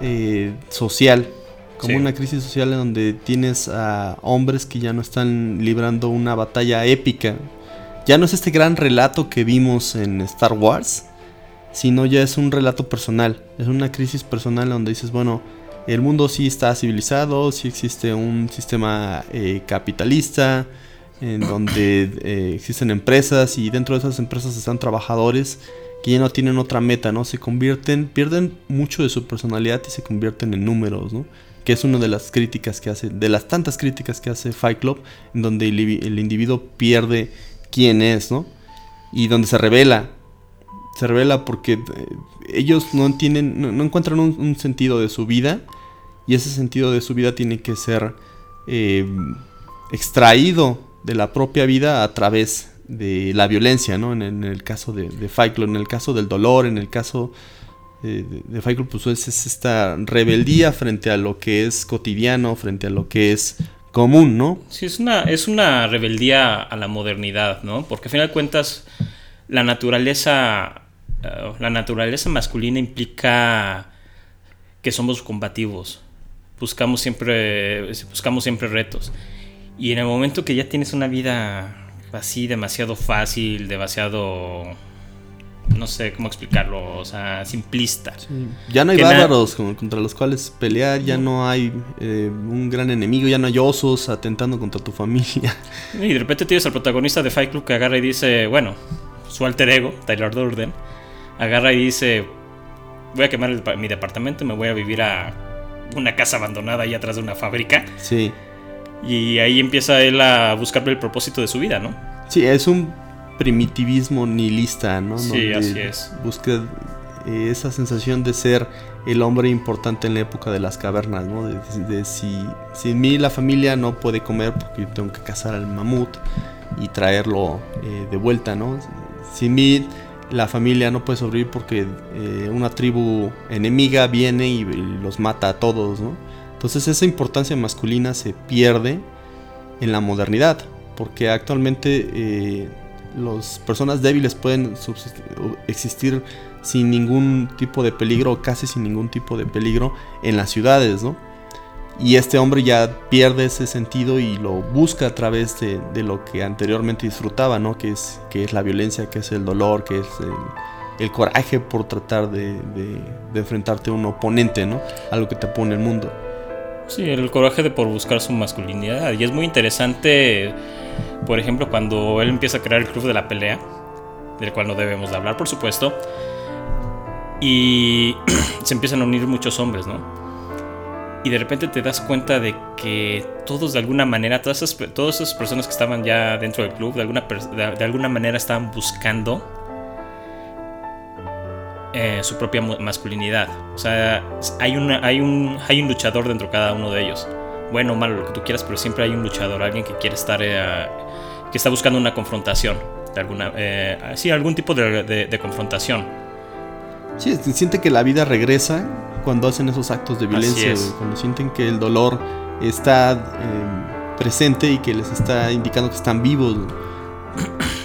eh, social, como una crisis social en donde tienes a hombres que ya no están librando una batalla épica. Ya no es este gran relato que vimos en Star Wars, sino ya es un relato personal. Es una crisis personal donde dices, bueno, el mundo sí está civilizado, sí existe un sistema eh, capitalista, en donde eh, existen empresas y dentro de esas empresas están trabajadores que ya no tienen otra meta, ¿no? Se convierten, pierden mucho de su personalidad y se convierten en números, ¿no? Que es una de las críticas que hace, de las tantas críticas que hace Fight Club, en donde el, individuo pierde quién es, ¿no? Y donde se revela, se revela porque eh, ellos no entienden, no, encuentran un, sentido de su vida y ese sentido de su vida tiene que ser eh, extraído de la propia vida a través de la violencia, ¿no? En, el caso de, de en el caso del dolor, en el caso eh, de, de Fight Club, pues es, es esta rebeldía frente a lo que es cotidiano, frente a lo que es común, ¿no? Sí, es una, es una rebeldía a la modernidad, ¿no? Porque al final de cuentas, la naturaleza, eh, la naturaleza masculina implica que somos combativos. Buscamos siempre, buscamos siempre retos. Y en el momento que ya tienes una vida así demasiado fácil, demasiado no sé cómo explicarlo, o sea, simplista. Sí. Ya no hay Que bárbaros con- contra los cuales pelear, ya no hay eh, un gran enemigo, ya no hay osos atentando contra tu familia. Y de repente tienes al protagonista de Fight Club que agarra y dice, bueno, su alter ego, Tyler Durden, agarra y dice, voy a quemar el mi departamento, me voy a vivir a una casa abandonada ahí atrás de una fábrica. Sí, Y ahí empieza él a buscar el propósito de su vida, ¿no? sí, es un primitivismo nihilista, ¿no? Sí, Donde así es. Busca eh, esa sensación de ser el hombre importante en la época de las cavernas, ¿no? De, de si sin mí la familia no puede comer porque yo tengo que cazar al mamut y traerlo eh, de vuelta, ¿no? Sin mí la familia no puede sobrevivir porque eh, una tribu enemiga viene y, y los mata a todos, ¿no? Entonces esa importancia masculina se pierde en la modernidad, porque actualmente eh, las personas débiles pueden existir sin ningún tipo de peligro, casi sin ningún tipo de peligro en las ciudades, ¿no? Y este hombre ya pierde ese sentido y lo busca a través de, lo que anteriormente disfrutaba, ¿no? Que es, que es la violencia, que es el dolor, que es el, coraje por tratar de, de- enfrentarte a un oponente, ¿no? Algo que te pone el mundo. Sí, el coraje de por buscar su masculinidad. Y es muy interesante, por ejemplo, cuando él empieza a crear el club de la pelea, del cual no debemos de hablar, por supuesto. Y se empiezan a unir muchos hombres, ¿no? Y de repente te das cuenta de que todos de alguna manera, todas esas, todas esas personas que estaban ya dentro del club, de alguna, de alguna manera estaban buscando eh, su propia masculinidad. O sea, hay, una, hay, un, hay un luchador dentro de cada uno de ellos. Bueno o malo, lo que tú quieras, pero siempre hay un luchador, alguien que quiere estar, eh, que está buscando una confrontación. De alguna, eh, sí, algún tipo de, de- de confrontación. Sí, siente que la vida regresa cuando hacen esos actos de violencia, cuando sienten que el dolor está eh, presente y que les está indicando que están vivos.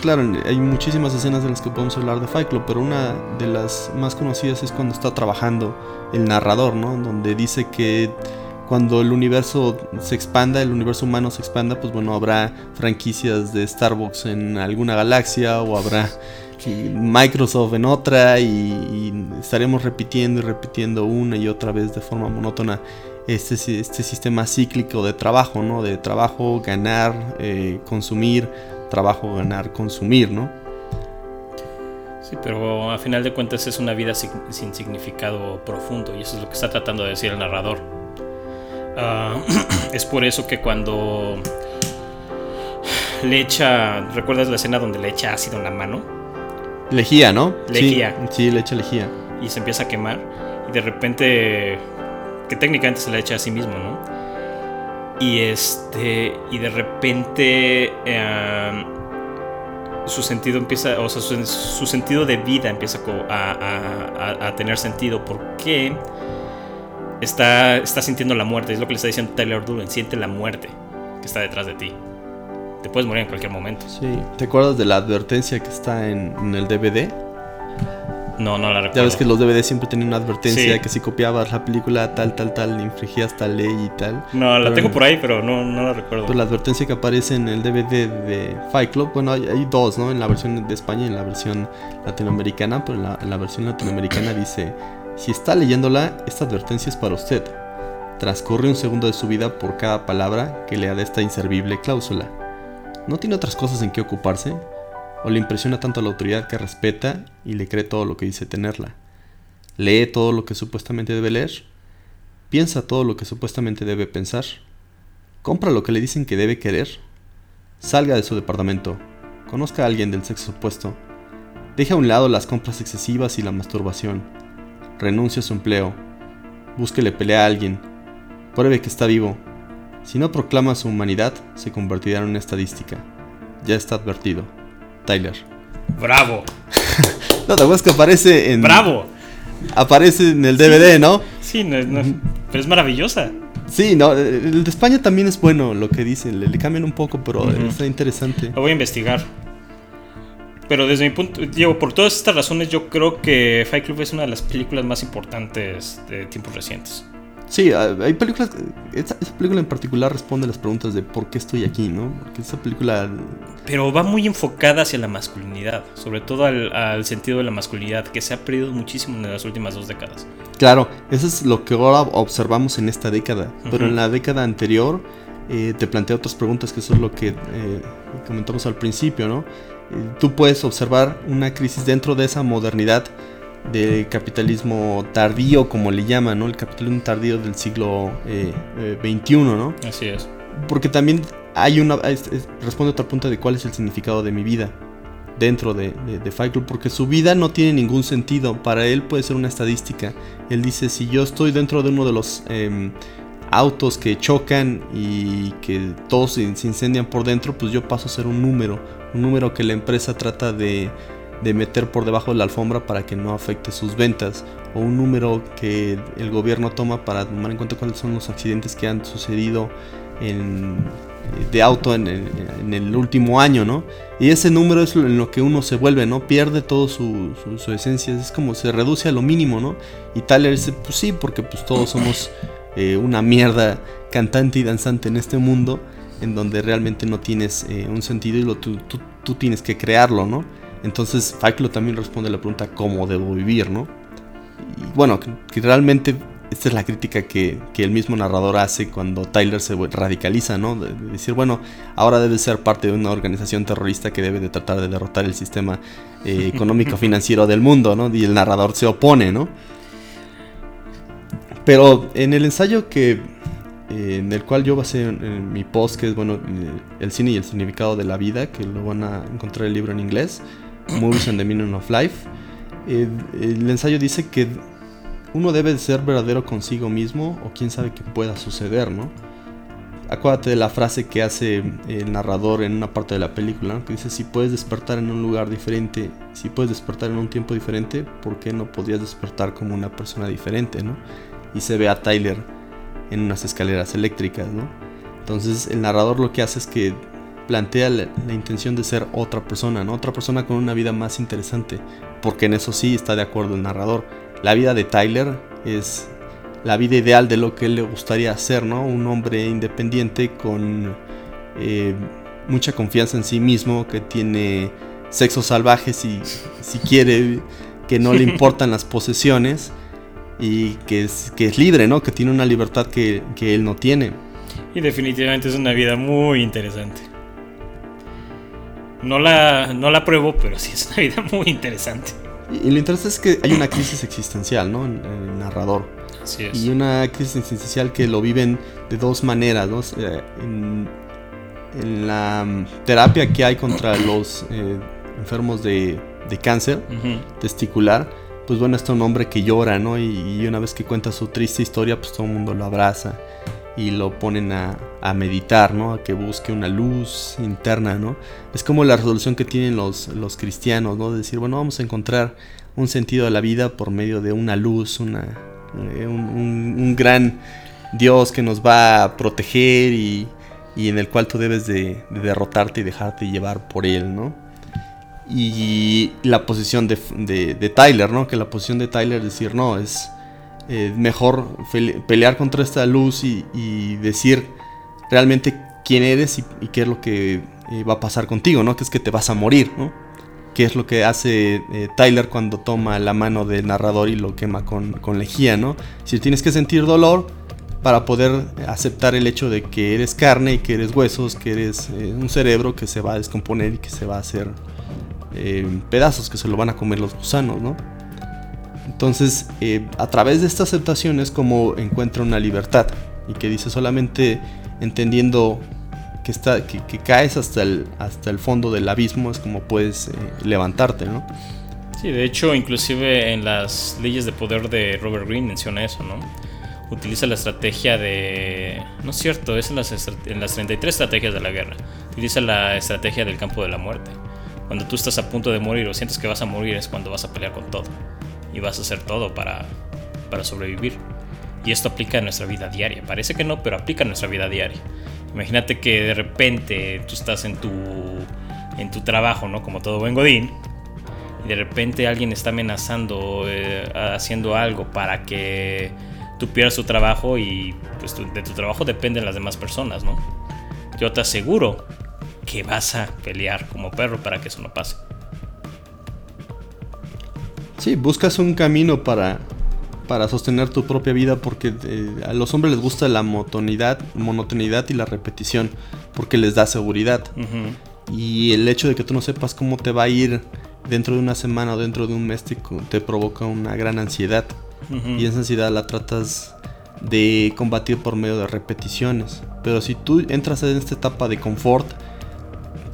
Claro, hay muchísimas escenas en las que podemos hablar de Fight Club, pero una de las más conocidas es cuando está trabajando el narrador, ¿no? Donde dice que cuando el universo se expanda, el universo humano se expanda, pues bueno, habrá franquicias de Starbucks en alguna galaxia o habrá Microsoft en otra y, y estaremos repitiendo y repitiendo una y otra vez de forma monótona este, este sistema cíclico de trabajo, ¿no? De trabajo, ganar, eh, consumir, trabajo, ganar, consumir, ¿no? Sí, pero a final de cuentas es una vida sin significado profundo y eso es lo que está tratando de decir el narrador. Ah, es por eso que cuando le echa, ¿recuerdas la escena donde le echa ácido en la mano Lejía, ¿no? Sí, Lejía. Sí, le echa lejía. y se empieza a quemar y de repente que técnicamente se la echa a sí mismo, ¿no? Y este y de repente eh, su sentido empieza, o sea, su, sentido de vida empieza a tener sentido porque está, está sintiendo la muerte, es lo que le está diciendo Taylor Durden, siente la muerte que está detrás de ti. Te puedes morir en cualquier momento. Sí. ¿Te acuerdas de la advertencia que está en, en el DVD? No, no la recuerdo. Ya ves que los DVD siempre tenían una advertencia Sí. que si copiabas la película tal, tal, tal, infringías tal ley y tal. No, la Pero- tengo por ahí, pero no, no la recuerdo. Pues la advertencia que aparece en el DVD de Fight Club, bueno, hay, hay dos, ¿no? En la versión de España y en la versión latinoamericana, pero en la, en la versión latinoamericana dice, si está leyéndola, esta advertencia es para usted. Transcurre un segundo de su vida por cada palabra que lea de esta inservible cláusula. ¿No tiene otras cosas en qué ocuparse? ¿O le impresiona tanto a la autoridad que respeta y le cree todo lo que dice tenerla? ¿Lee todo lo que supuestamente debe leer? ¿Piensa todo lo que supuestamente debe pensar? ¿Compra lo que le dicen que debe querer? Salga de su departamento. Conozca a alguien del sexo opuesto. Deje a un lado las compras excesivas y la masturbación. Renuncie a su empleo. Búsquele pelea a alguien. Pruebe que está vivo. Si no proclama su humanidad, se convertirá en una estadística. Ya está advertido. Tyler. Bravo. No, te acuerdas que aparece en. Bravo. Aparece en el DVD, ¿no? Sí, no, no, pero es maravillosa. Sí, no, el de España también es bueno lo que dicen, le, le cambian un poco, pero Ujú. está interesante. Lo voy a investigar. Pero desde mi punto, digo, por todas estas razones, yo creo que Fight Club es una de las películas más importantes de tiempos recientes. Sí, hay películas, esa, esa película en particular responde a las preguntas de por qué estoy aquí, ¿no? Porque esa película, Pero va muy enfocada hacia la masculinidad, sobre todo al, al sentido de la masculinidad, que se ha perdido muchísimo en las últimas dos décadas. claro, eso es lo que ahora observamos en esta década, pero en la década anterior eh, te plantea otras preguntas, que eso es lo que eh, comentamos al principio, ¿no? Eh, tú puedes observar una crisis dentro de esa modernidad del capitalismo tardío, como le llaman, ¿no? El capitalismo tardío del siglo eh, eh, XXI, ¿no? Así es. Porque también hay una. es- es- responde a otra pregunta de cuál es el significado de mi vida dentro de, de, de Fight Club. Porque su vida no tiene ningún sentido. Para él puede ser una estadística. Él dice: si yo estoy dentro de uno de los em, autos que chocan y que todos se incendian por dentro, pues yo paso a ser un número. Un número que la empresa trata de, de meter por debajo de la alfombra para que no afecte sus ventas. O un número que el gobierno toma para tomar en cuenta cuáles son los accidentes que han sucedido en, de auto en el, último año, ¿no? Y ese número es en lo que uno se vuelve, ¿no? Pierde todo su, su- esencia, es como se reduce a lo mínimo, ¿no? Y Tyler dice, pues sí, porque pues todos somos eh, una mierda cantante y danzante en este mundo, en donde realmente no tienes eh, un sentido y lo, tú- tú tienes que crearlo, ¿no? Entonces Club también responde a la pregunta, ¿cómo debo vivir, ¿no? Y bueno, que, realmente esta es la crítica que, que el mismo narrador hace cuando Tyler se radicaliza, ¿no? De, de decir, bueno, ahora debe ser parte de una organización terrorista que debe de tratar de derrotar el sistema eh, económico financiero del mundo, ¿no? Y el narrador se opone, ¿no? Pero en el ensayo que eh, en el cual yo basé en, en mi post, que es bueno, eh, el cine y el significado de la vida, que lo van a encontrar el libro en inglés, Movies and the Meaning of Life. eh, el ensayo dice que uno debe ser verdadero consigo mismo o quién sabe qué pueda suceder, ¿no? Acuérdate de la frase que hace el narrador en una parte de la película, que dice, si puedes despertar en un lugar diferente, si puedes despertar en un tiempo diferente, ¿por qué no podrías despertar como una persona diferente, ¿no? Y se ve a Tyler en unas escaleras eléctricas, ¿no? Entonces el narrador lo que hace es que plantea la, la intención de ser otra persona, ¿no? Otra persona con una vida más interesante, porque en eso sí está de acuerdo el narrador. La vida de Tyler es la vida ideal de lo que él le gustaría hacer, ¿no? Un hombre independiente con eh, mucha confianza en sí mismo, que tiene sexo salvaje si, si quiere, que no le importan las posesiones y que es, que es libre, ¿no? Que tiene una libertad que, que él no tiene. Y definitivamente es una vida muy interesante. No la, no la apruebo, pero sí es una vida muy interesante. Y, lo interesante es que hay una crisis existencial, ¿no? En, en el narrador. Así es. Y una crisis existencial que lo viven de dos maneras, ¿no? Eh, En, en la mm, terapia que hay contra los eh, enfermos de, de cáncer testicular, pues bueno, está un hombre que llora, ¿no? Y, y una vez que cuenta su triste historia, pues todo el mundo lo abraza y lo ponen a, a meditar, ¿no? A que busque una luz interna, ¿no? Es como la resolución que tienen los, los cristianos, ¿no? De decir, bueno, vamos a encontrar un sentido de la vida por medio de una luz, una, eh, un, gran Dios que nos va a proteger y, y en el cual tú debes de, de derrotarte y dejarte llevar por él, ¿no? Y la posición de, de- de Tyler, ¿no? Que la posición de Tyler es decir, no, es eh, mejor pelear contra esta luz y, decir realmente quién eres y, y qué es lo que eh, va a pasar contigo, ¿no? Que es que te vas a morir, ¿no? Que es lo que hace eh, Tyler cuando toma la mano del narrador y lo quema con, con lejía, ¿no? Si tienes que sentir dolor para poder aceptar el hecho de que eres carne y que eres huesos, que eres eh, un cerebro que se va a descomponer y que se va a hacer eh, pedazos, que se lo van a comer los gusanos, ¿no? Entonces, eh, a través de esta aceptación es como encuentra una libertad y que dice solamente entendiendo que, está, que, caes hasta el, hasta el fondo del abismo es como puedes eh, levantarte, ¿no? Sí, de hecho, inclusive en las leyes de poder de Robert Greene menciona eso, ¿no? Utiliza la estrategia de... No es cierto, es en las, en las 33 estrategias de la guerra. Utiliza la estrategia del campo de la muerte. Cuando tú estás a punto de morir o sientes que vas a morir es cuando vas a pelear con todo. Y vas a hacer todo para, para sobrevivir. Y esto aplica en nuestra vida diaria. Parece que no, pero aplica en nuestra vida diaria. Imagínate que de repente tú estás en tu, en tu trabajo, ¿no? Como todo buen godín. Y de repente alguien está amenazando, eh, haciendo algo para que tú pierdas tu trabajo y pues de tu trabajo dependen las demás personas, ¿no? Yo te aseguro que vas a pelear como perro para que eso no pase. Sí, buscas un camino para, para sostener tu propia vida porque eh, a los hombres les gusta la monotonidad, monotonidad y la repetición porque les da seguridad. Y el hecho de que tú no sepas cómo te va a ir dentro de una semana o dentro de un mes te, provoca una gran ansiedad. Y esa ansiedad la tratas de combatir por medio de repeticiones. Pero si tú entras en esta etapa de confort,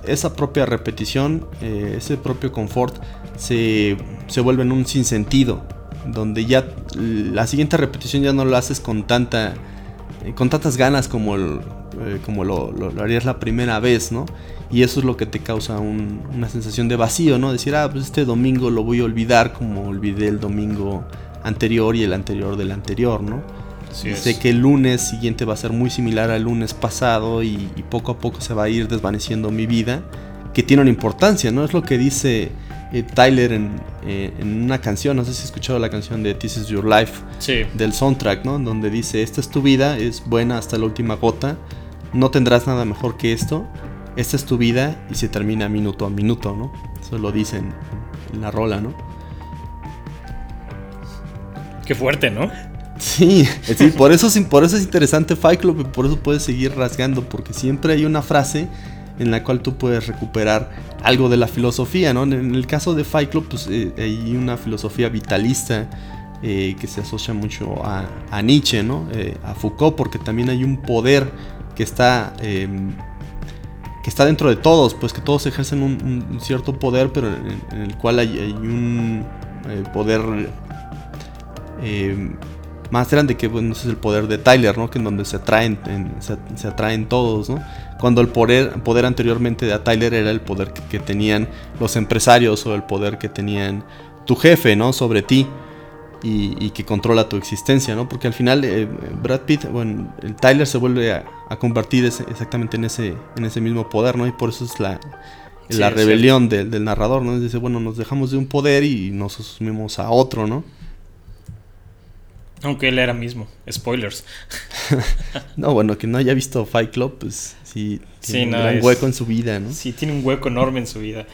esa propia repetición, eh, ese propio confort se, se vuelve en un sinsentido donde ya la siguiente repetición ya no lo haces con tanta eh, con tantas ganas como, eh, como lo, harías la primera vez, ¿no? Y eso es lo que te causa una sensación de vacío, ¿no? Decir, ah, pues este domingo lo voy a olvidar como olvidé el domingo anterior y el anterior del anterior, ¿no? Sé que el lunes siguiente va a ser muy similar al lunes pasado y, y, poco a poco se va a ir desvaneciendo mi vida, que tiene una importancia, ¿no? Es lo que dice eh, Tyler eh, en, una canción, no sé si has escuchado la canción de This Is Your Life del soundtrack, ¿no? Donde dice, esta es tu vida, es buena hasta la última gota, no tendrás nada mejor que esto, esta es tu vida y se termina minuto a minuto, ¿no? Eso lo dicen en la rola, ¿no? Qué fuerte, ¿no? Sí, sí por, eso, por eso es interesante Fight Club y por eso puedes seguir rasgando, porque siempre hay una frase en la cual tú puedes recuperar algo de la filosofía, ¿no? En el caso de Fight Club, pues eh, hay una filosofía vitalista eh, que se asocia mucho a, Nietzsche, ¿no? Eh, a Foucault, porque también hay un poder que está, em, que está dentro de todos, pues que todos ejercen un, cierto poder, pero en, el cual hay, un poder em, más grande que bueno, es el poder de Tyler, ¿no? Que en donde se atraen, se, atraen todos, ¿no? Cuando el poder, poder anteriormente de Tyler era el poder que, tenían los empresarios o el poder que tenían tu jefe, ¿no? Sobre ti y, que controla tu existencia, ¿no? Porque al final eh, Brad Pitt, bueno, el Tyler se vuelve a, convertir exactamente en ese, en ese mismo poder, ¿no? Y por eso es la, la rebelión del, del narrador, ¿no? Dice, bueno, nos dejamos de un poder y nos asumimos a otro, ¿no? Aunque él era mismo. Spoilers. no, bueno, que no haya visto Fight Club, pues sí, tiene un hueco en su vida, ¿no? Sí, tiene un hueco enorme en su vida.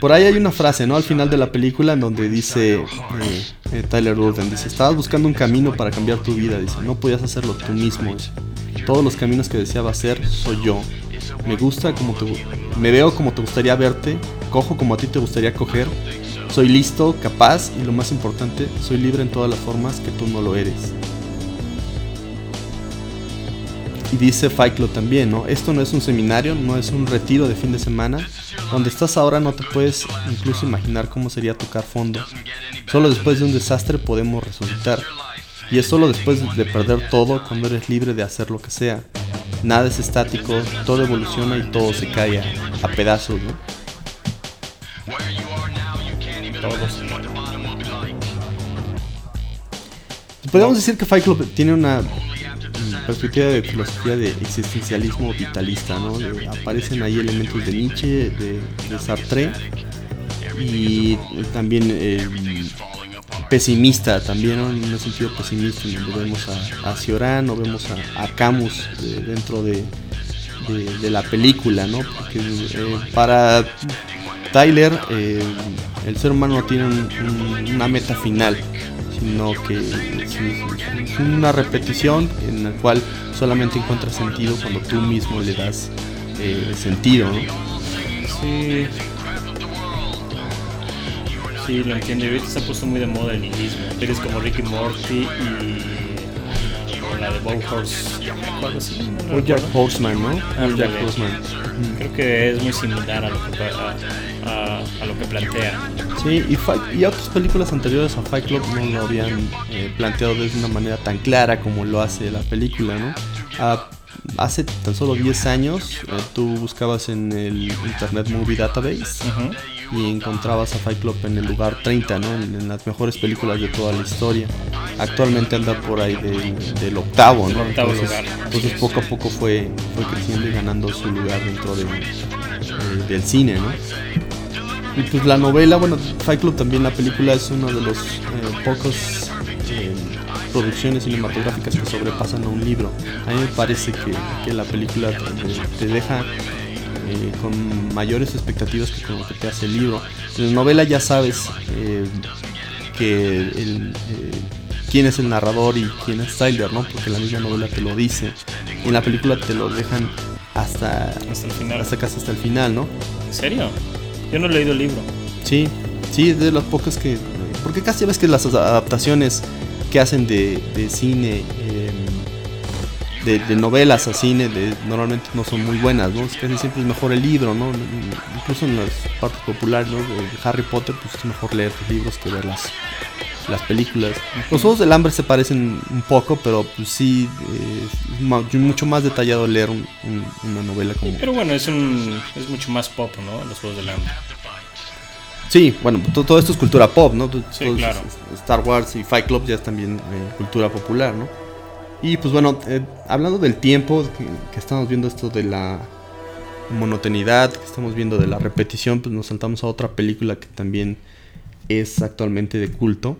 Por ahí hay una frase, ¿no? Al final de la película en donde dice eh, eh, Tyler Durden, dice, estabas buscando un camino para cambiar tu vida, dice, no podías hacerlo tú mismo. Todos los caminos que deseaba hacer soy yo. Me gusta como te... Me veo como te gustaría verte, cojo como a ti te gustaría coger, soy listo, capaz y lo más importante, soy libre en todas las formas que tú no lo eres. Y dice Faiklo también, ¿no? Esto no es un seminario, no es un retiro de fin de semana. Donde estás ahora no te puedes incluso imaginar cómo sería tocar fondo. Solo después de un desastre podemos resucitar. Y es solo después de perder todo cuando eres libre de hacer lo que sea. Nada es estático, todo evoluciona y todo se cae a, pedazos, ¿no? Podríamos decir que Fight tiene una perspectiva de filosofía de existencialismo vitalista, ¿no? aparecen ahí elementos de Nietzsche, de, Sartre y también eh, pesimista, también en un sentido pesimista, donde vemos a, a Cioran o vemos a, Camus dentro de, la película, ¿no? Porque eh, para Tyler, eh, el ser humano no tiene una meta final, sino que es, una repetición en la cual solamente encuentras sentido cuando tú mismo le das eh, sentido. ¿no? Sí. Sí, lo entiendo. ahorita se ha puesto muy de moda el nihilismo. Eres como Ricky Morty y la de Horse. Jack Horseman, ¿no? Jack Horseman. Creo que es muy similar a lo que, a, lo que plantea. Sí, y, y otras películas anteriores a Fight Club no lo habían eh, planteado de una manera tan clara como lo hace la película, ¿no? hace tan solo 10 años eh, tú buscabas en el Internet Movie Database y encontrabas a Fight Club en el lugar 30, ¿no? En, las mejores películas de toda la historia. Actualmente anda por ahí del, octavo, ¿no? entonces, entonces, poco a poco fue, fue creciendo y ganando su lugar dentro de, eh, del cine, ¿no? Y pues la novela, bueno, Fight Club también la película es uno de los eh, pocos eh, producciones cinematográficas que sobrepasan a un libro. A mí me parece que, la película te, deja eh, con mayores expectativas que con lo que te hace el libro. En la novela ya sabes que el, quién es el narrador y quién es Tyler, ¿no? Porque la misma novela te lo dice. Y en la película te lo dejan hasta, hasta el final. Hasta casi hasta el final, ¿no? ¿En serio? Yo no he leído el libro. Sí, sí, es de los pocos que. Porque casi ves que las adaptaciones que hacen de, cine, em, de, novelas a cine, de, normalmente no son muy buenas, ¿no? Casi siempre es mejor el libro, ¿no? Incluso en las partes populares, ¿no? De Harry Potter, pues es mejor leer los libros que ver las, las películas. Los Juegos del Hambre se parecen un poco, pero pues sí, eh, es mucho más detallado leer una novela como... Pero bueno, es, un, es mucho más pop, ¿no? Los Juegos del Hambre. Sí, bueno, todo, esto es cultura pop, ¿no? Sí, claro. Star Wars y Fight Club ya es también eh, cultura popular, ¿no? Y pues bueno, eh, hablando del tiempo, que, estamos viendo esto de la monotonidad, que estamos viendo de la repetición, pues nos saltamos a otra película que también es actualmente de culto,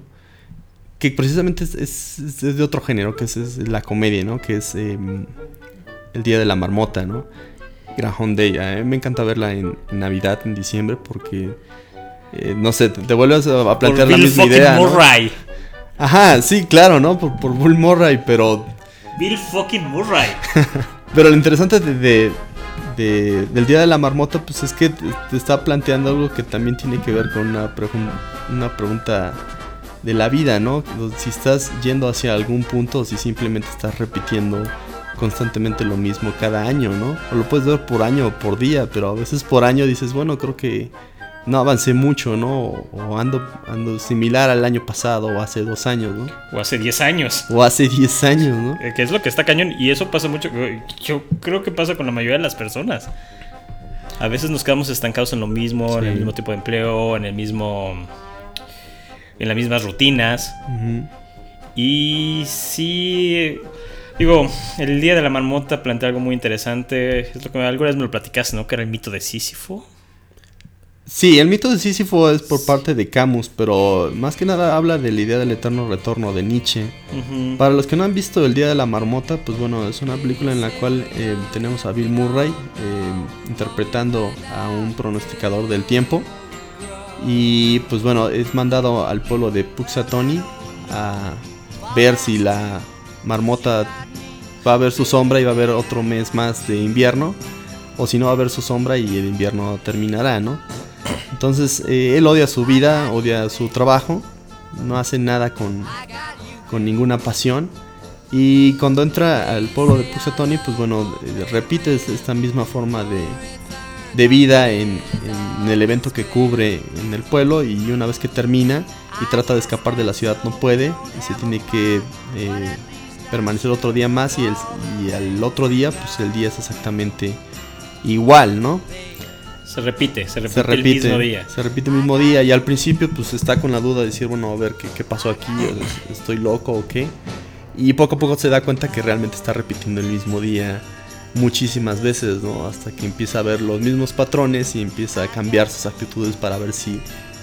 que precisamente es, de otro género, que es, la comedia, ¿no? Que es em, El Día de la Marmota, ¿no? Groundhog Day. A mí me encanta verla en, Navidad, en diciembre, porque, eh, no sé, te, vuelves a, plantear la misma idea. Murray. Ajá, sí, claro, ¿no? Por, por Bull Murray, pero... Bill fucking Murray. pero lo interesante de, del Día de la Marmota, pues es que te, está planteando algo que también tiene que ver con una, una pregunta de la vida, ¿no? Si estás yendo hacia algún punto o si simplemente estás repitiendo constantemente lo mismo cada año, ¿no? O lo puedes ver por año o por día, pero a veces por año dices, bueno, creo que no avancé mucho, ¿no? O ando, ando similar al año pasado o hace dos años, ¿no? O hace diez años. O hace diez años, ¿no? Eh, que es lo que está cañón y eso pasa mucho, yo creo que pasa con la mayoría de las personas. A veces nos quedamos estancados en lo mismo, en el mismo tipo de empleo, en el mismo en las mismas rutinas. Y sí, digo, el día de la marmota plantea algo muy interesante. Es lo que alguna vez me lo platicaste, ¿no? Que era el mito de Sísifo. Sí, el mito de Sísifo es por parte de Camus, pero más que nada habla de la idea del eterno retorno de Nietzsche. Para los que no han visto El Día de la Marmota, pues bueno, es una película en la cual eh, tenemos a Bill Murray eh, interpretando a un pronosticador del tiempo. Y pues bueno, es mandado al pueblo de Puxatoni a ver si la marmota va a ver su sombra y va a haber otro mes más de invierno. O si no va a ver su sombra y el invierno terminará, ¿no? Entonces eh, él odia su vida, odia su trabajo, no hace nada con, con ninguna pasión. Y cuando entra al pueblo de Puxatoni, pues bueno, eh, repite esta misma forma de, de vida en, el evento que cubre en el pueblo y una vez que termina y trata de escapar de la ciudad no puede y se tiene que eh, permanecer otro día más y, el, y al otro día pues el día es exactamente igual, ¿no? Se repite, se repite, el mismo día. Se repite el mismo día y al principio pues está con la duda de decir, bueno, a ver qué, qué pasó aquí, estoy loco o qué. Y poco a poco se da cuenta que realmente está repitiendo el mismo día muchísimas veces, ¿no? Hasta que empieza a ver los mismos patrones y empieza a cambiar sus actitudes para ver si,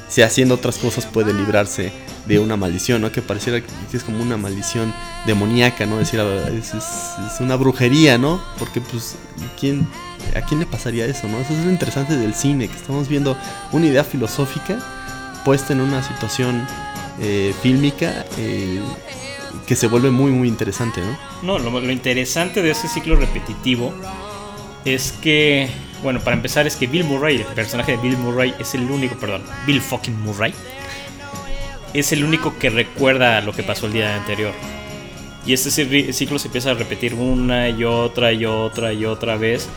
si haciendo otras cosas puede librarse de una maldición, ¿no? Que pareciera que es como una maldición demoníaca, ¿no? Decir, es, es, una brujería, ¿no? Porque pues, ¿quién, ¿a quién le pasaría eso, no? Eso es lo interesante del cine, que estamos viendo una idea filosófica puesta en una situación eh, fílmica eh, que se vuelve muy muy interesante, ¿no? No, lo, interesante de ese ciclo repetitivo es que, bueno, para empezar es que Bill Murray, el personaje de Bill Murray es el único, perdón, Bill fucking Murray, es el único que recuerda lo que pasó el día anterior. Y este ciclo se empieza a repetir una y otra y otra y otra vez,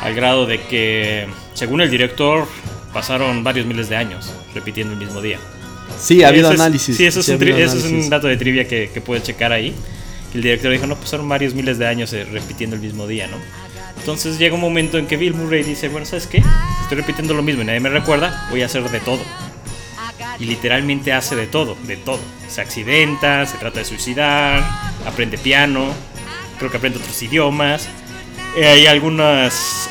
al grado de que, según el director, pasaron varios miles de años repitiendo el mismo día. Sí, ha habido análisis. sí, eso, es, un, dato de trivia que, que puedes checar ahí. El director dijo, no, pues son varios miles de años eh, repitiendo el mismo día, ¿no? Entonces llega un momento en que Bill Murray dice, bueno, ¿sabes qué? Estoy repitiendo lo mismo y nadie me recuerda, voy a hacer de todo. Y literalmente hace de todo, de todo. Se accidenta, se trata de suicidar, aprende piano, creo que aprende otros idiomas. Eh, hay algunas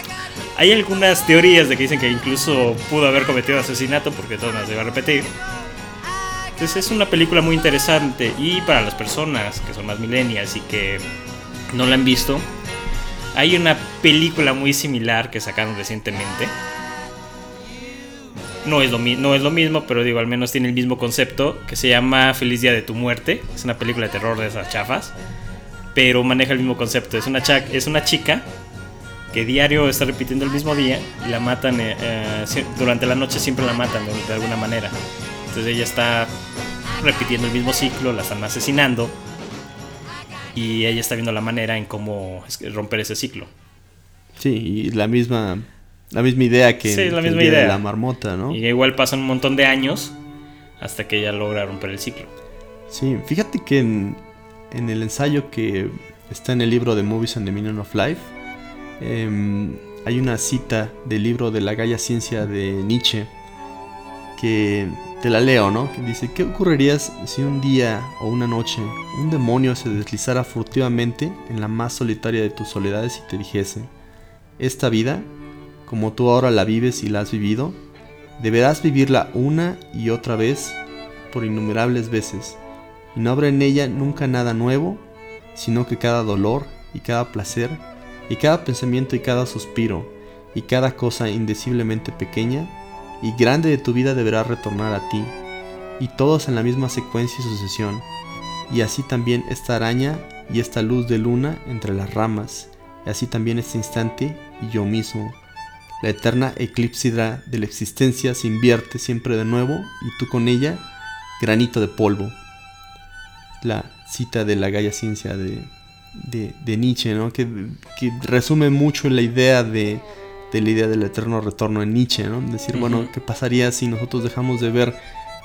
hay algunas teorías de que dicen que incluso pudo haber cometido asesinato porque todo se va a repetir. Entonces es una película muy interesante y para las personas que son más millennials y que no la han visto, hay una película muy similar que sacaron recientemente. No es, lo, no es lo mismo, pero digo, al menos tiene el mismo concepto, que se llama Feliz Día de tu Muerte. Es una película de terror de esas chafas, pero maneja el mismo concepto. Es una, es una chica que diario está repitiendo el mismo día y la matan, eh, eh, durante la noche siempre la matan de, alguna manera. Entonces ella está repitiendo el mismo ciclo, la están asesinando y ella está viendo la manera en cómo romper ese ciclo. Sí, y la misma, la misma idea que, sí, la misma idea. de la marmota, ¿no? Y igual pasan un montón de años hasta que ella logra romper el ciclo. Sí, fíjate que en, en el ensayo que está en el libro de Movies and the Meaning of Life, Em, hay una cita del libro de la Gaia Ciencia de Nietzsche que te la leo, ¿no? Que dice, ¿qué ocurriría si un día o una noche un demonio se deslizara furtivamente en la más solitaria de tus soledades y te dijese, esta vida, como tú ahora la vives y la has vivido, deberás vivirla una y otra vez por innumerables veces, y no habrá en ella nunca nada nuevo, sino que cada dolor y cada placer y cada pensamiento y cada suspiro, y cada cosa indeciblemente pequeña y grande de tu vida deberá retornar a ti, y todos en la misma secuencia y sucesión, y así también esta araña y esta luz de luna entre las ramas, y así también este instante y yo mismo. La eterna eclipsidra de la existencia se invierte siempre de nuevo, y tú con ella, granito de polvo. La cita de la Gaia Ciencia de de, Nietzsche, ¿no? Que, resume mucho la idea de, la idea del eterno retorno en Nietzsche, ¿no? Decir, bueno, ¿qué pasaría si nosotros dejamos de ver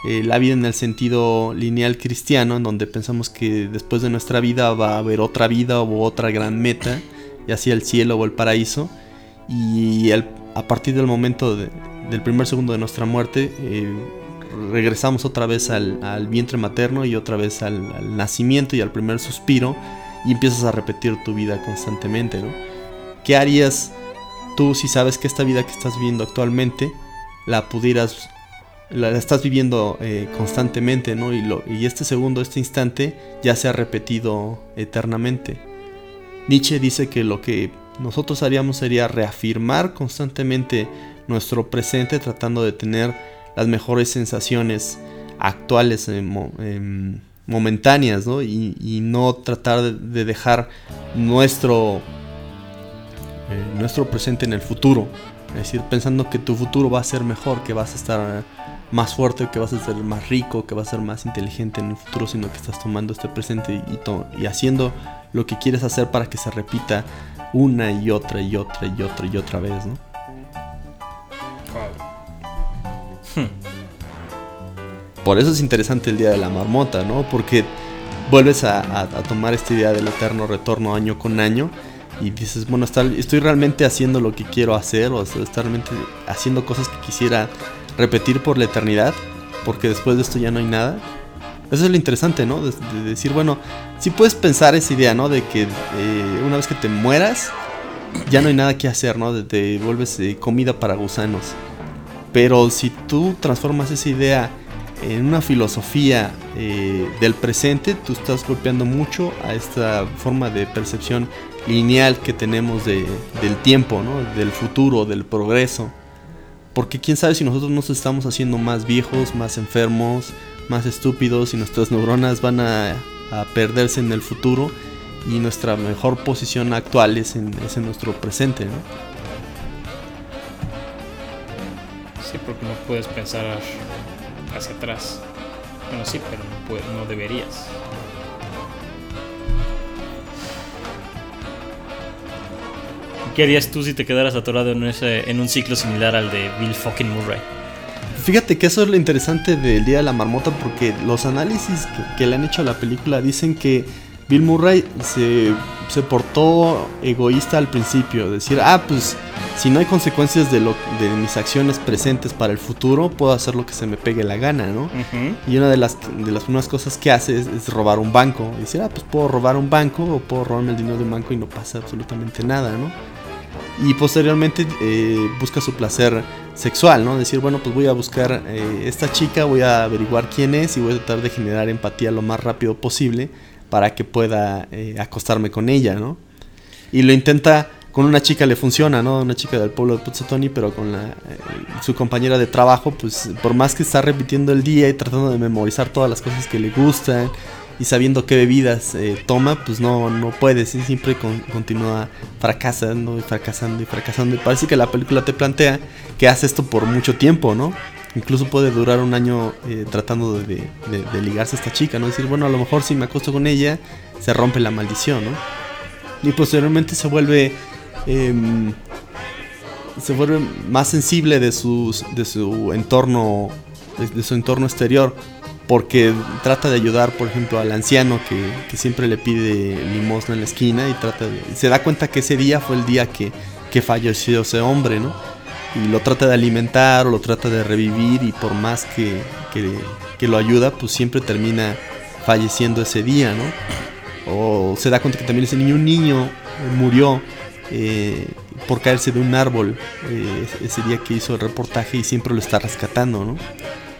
eh, la vida en el sentido lineal cristiano, en donde pensamos que después de nuestra vida va a haber otra vida o otra gran meta, ya sea el cielo o el paraíso, y a partir del momento del primer segundo de nuestra muerte, eh, regresamos otra vez al, vientre materno y otra vez al, al nacimiento y al primer suspiro, y empiezas a repetir tu vida constantemente, ¿no? ¿Qué harías tú si sabes que esta vida que estás viviendo actualmente la pudieras, la, estás viviendo eh, constantemente, ¿no? Y, lo, y este segundo, este instante ya se ha repetido eternamente. Nietzsche dice que lo que nosotros haríamos sería reafirmar constantemente nuestro presente tratando de tener las mejores sensaciones actuales en, momentáneas, ¿no? Y, no tratar de, dejar nuestro, eh, nuestro presente en el futuro. Es decir, pensando que tu futuro va a ser mejor, que vas a estar más fuerte, que vas a ser más rico, que vas a ser más inteligente en el futuro, sino que estás tomando este presente y, haciendo lo que quieres hacer para que se repita una y otra y otra y otra y otra vez, ¿no? Por eso es interesante el Día de la Marmota, ¿no? Porque vuelves a, tomar esta idea del eterno retorno año con año y dices, bueno, estoy realmente haciendo lo que quiero hacer o estoy realmente haciendo cosas que quisiera repetir por la eternidad, porque después de esto ya no hay nada. Eso es lo interesante, ¿no? De, decir, bueno, si puedes pensar esa idea, ¿no? De que eh, una vez que te mueras, ya no hay nada que hacer, ¿no? De, te vuelves eh, comida para gusanos. Pero si tú transformas esa idea en una filosofía eh, del presente, tú estás golpeando mucho a esta forma de percepción lineal que tenemos del tiempo, del futuro, del progreso. Porque quién sabe si nosotros nos estamos haciendo más viejos, más enfermos, más estúpidos y nuestras neuronas van a, perderse en el futuro y nuestra mejor posición actual es en, nuestro presente. Sí, porque no puedes pensar hacia atrás. Bueno, sí, pero no, no deberías. ¿Qué harías tú si te quedaras atorado en, ese, en un ciclo similar al de Bill fucking Murray? Fíjate que eso es lo interesante del Día de la Marmota porque los análisis que, le han hecho a la película dicen que Bill Murray se, se portó egoísta al principio, decir, ah, pues si no hay consecuencias de, lo, de mis acciones presentes para el futuro, puedo hacer lo que se me pegue la gana, ¿no? Y una de las, de las primeras cosas que hace es, robar un banco. Y decir, ah, pues puedo robar un banco o puedo robarme el dinero de un banco y no pasa absolutamente nada, ¿no? Y posteriormente eh, busca su placer sexual, ¿no? Decir, bueno, pues voy a buscar eh, esta chica, voy a averiguar quién es y voy a tratar de generar empatía lo más rápido posible para que pueda eh, acostarme con ella, ¿no? Y lo intenta con una chica le funciona, ¿no? Una chica del pueblo de Puzzatoni, pero con su compañera de trabajo, pues por más que está repitiendo el día y tratando de memorizar todas las cosas que le gustan y sabiendo qué bebidas eh, toma, pues no, no puede, siempre continúa fracasando y fracasando y fracasando. Y parece que la película te plantea que hace esto por mucho tiempo, ¿no? Incluso puede durar un año eh, tratando de, ligarse a esta chica, ¿no? Decir, bueno, a lo mejor si me acuesto con ella, se rompe la maldición, ¿no? Y posteriormente se vuelve Em, se vuelve más sensible de, sus, de su entorno de, su entorno exterior porque trata de ayudar por ejemplo al anciano que, siempre le pide limosna en la esquina y trata se da cuenta que ese día fue el día que, que falleció ese hombre no y lo trata de alimentar o lo trata de revivir y por más que, que lo ayuda pues siempre termina falleciendo ese día no o se da cuenta que también ese niño un niño murió eh, por caerse de un árbol eh, ese día que hizo el reportaje y siempre lo está rescatando, ¿no?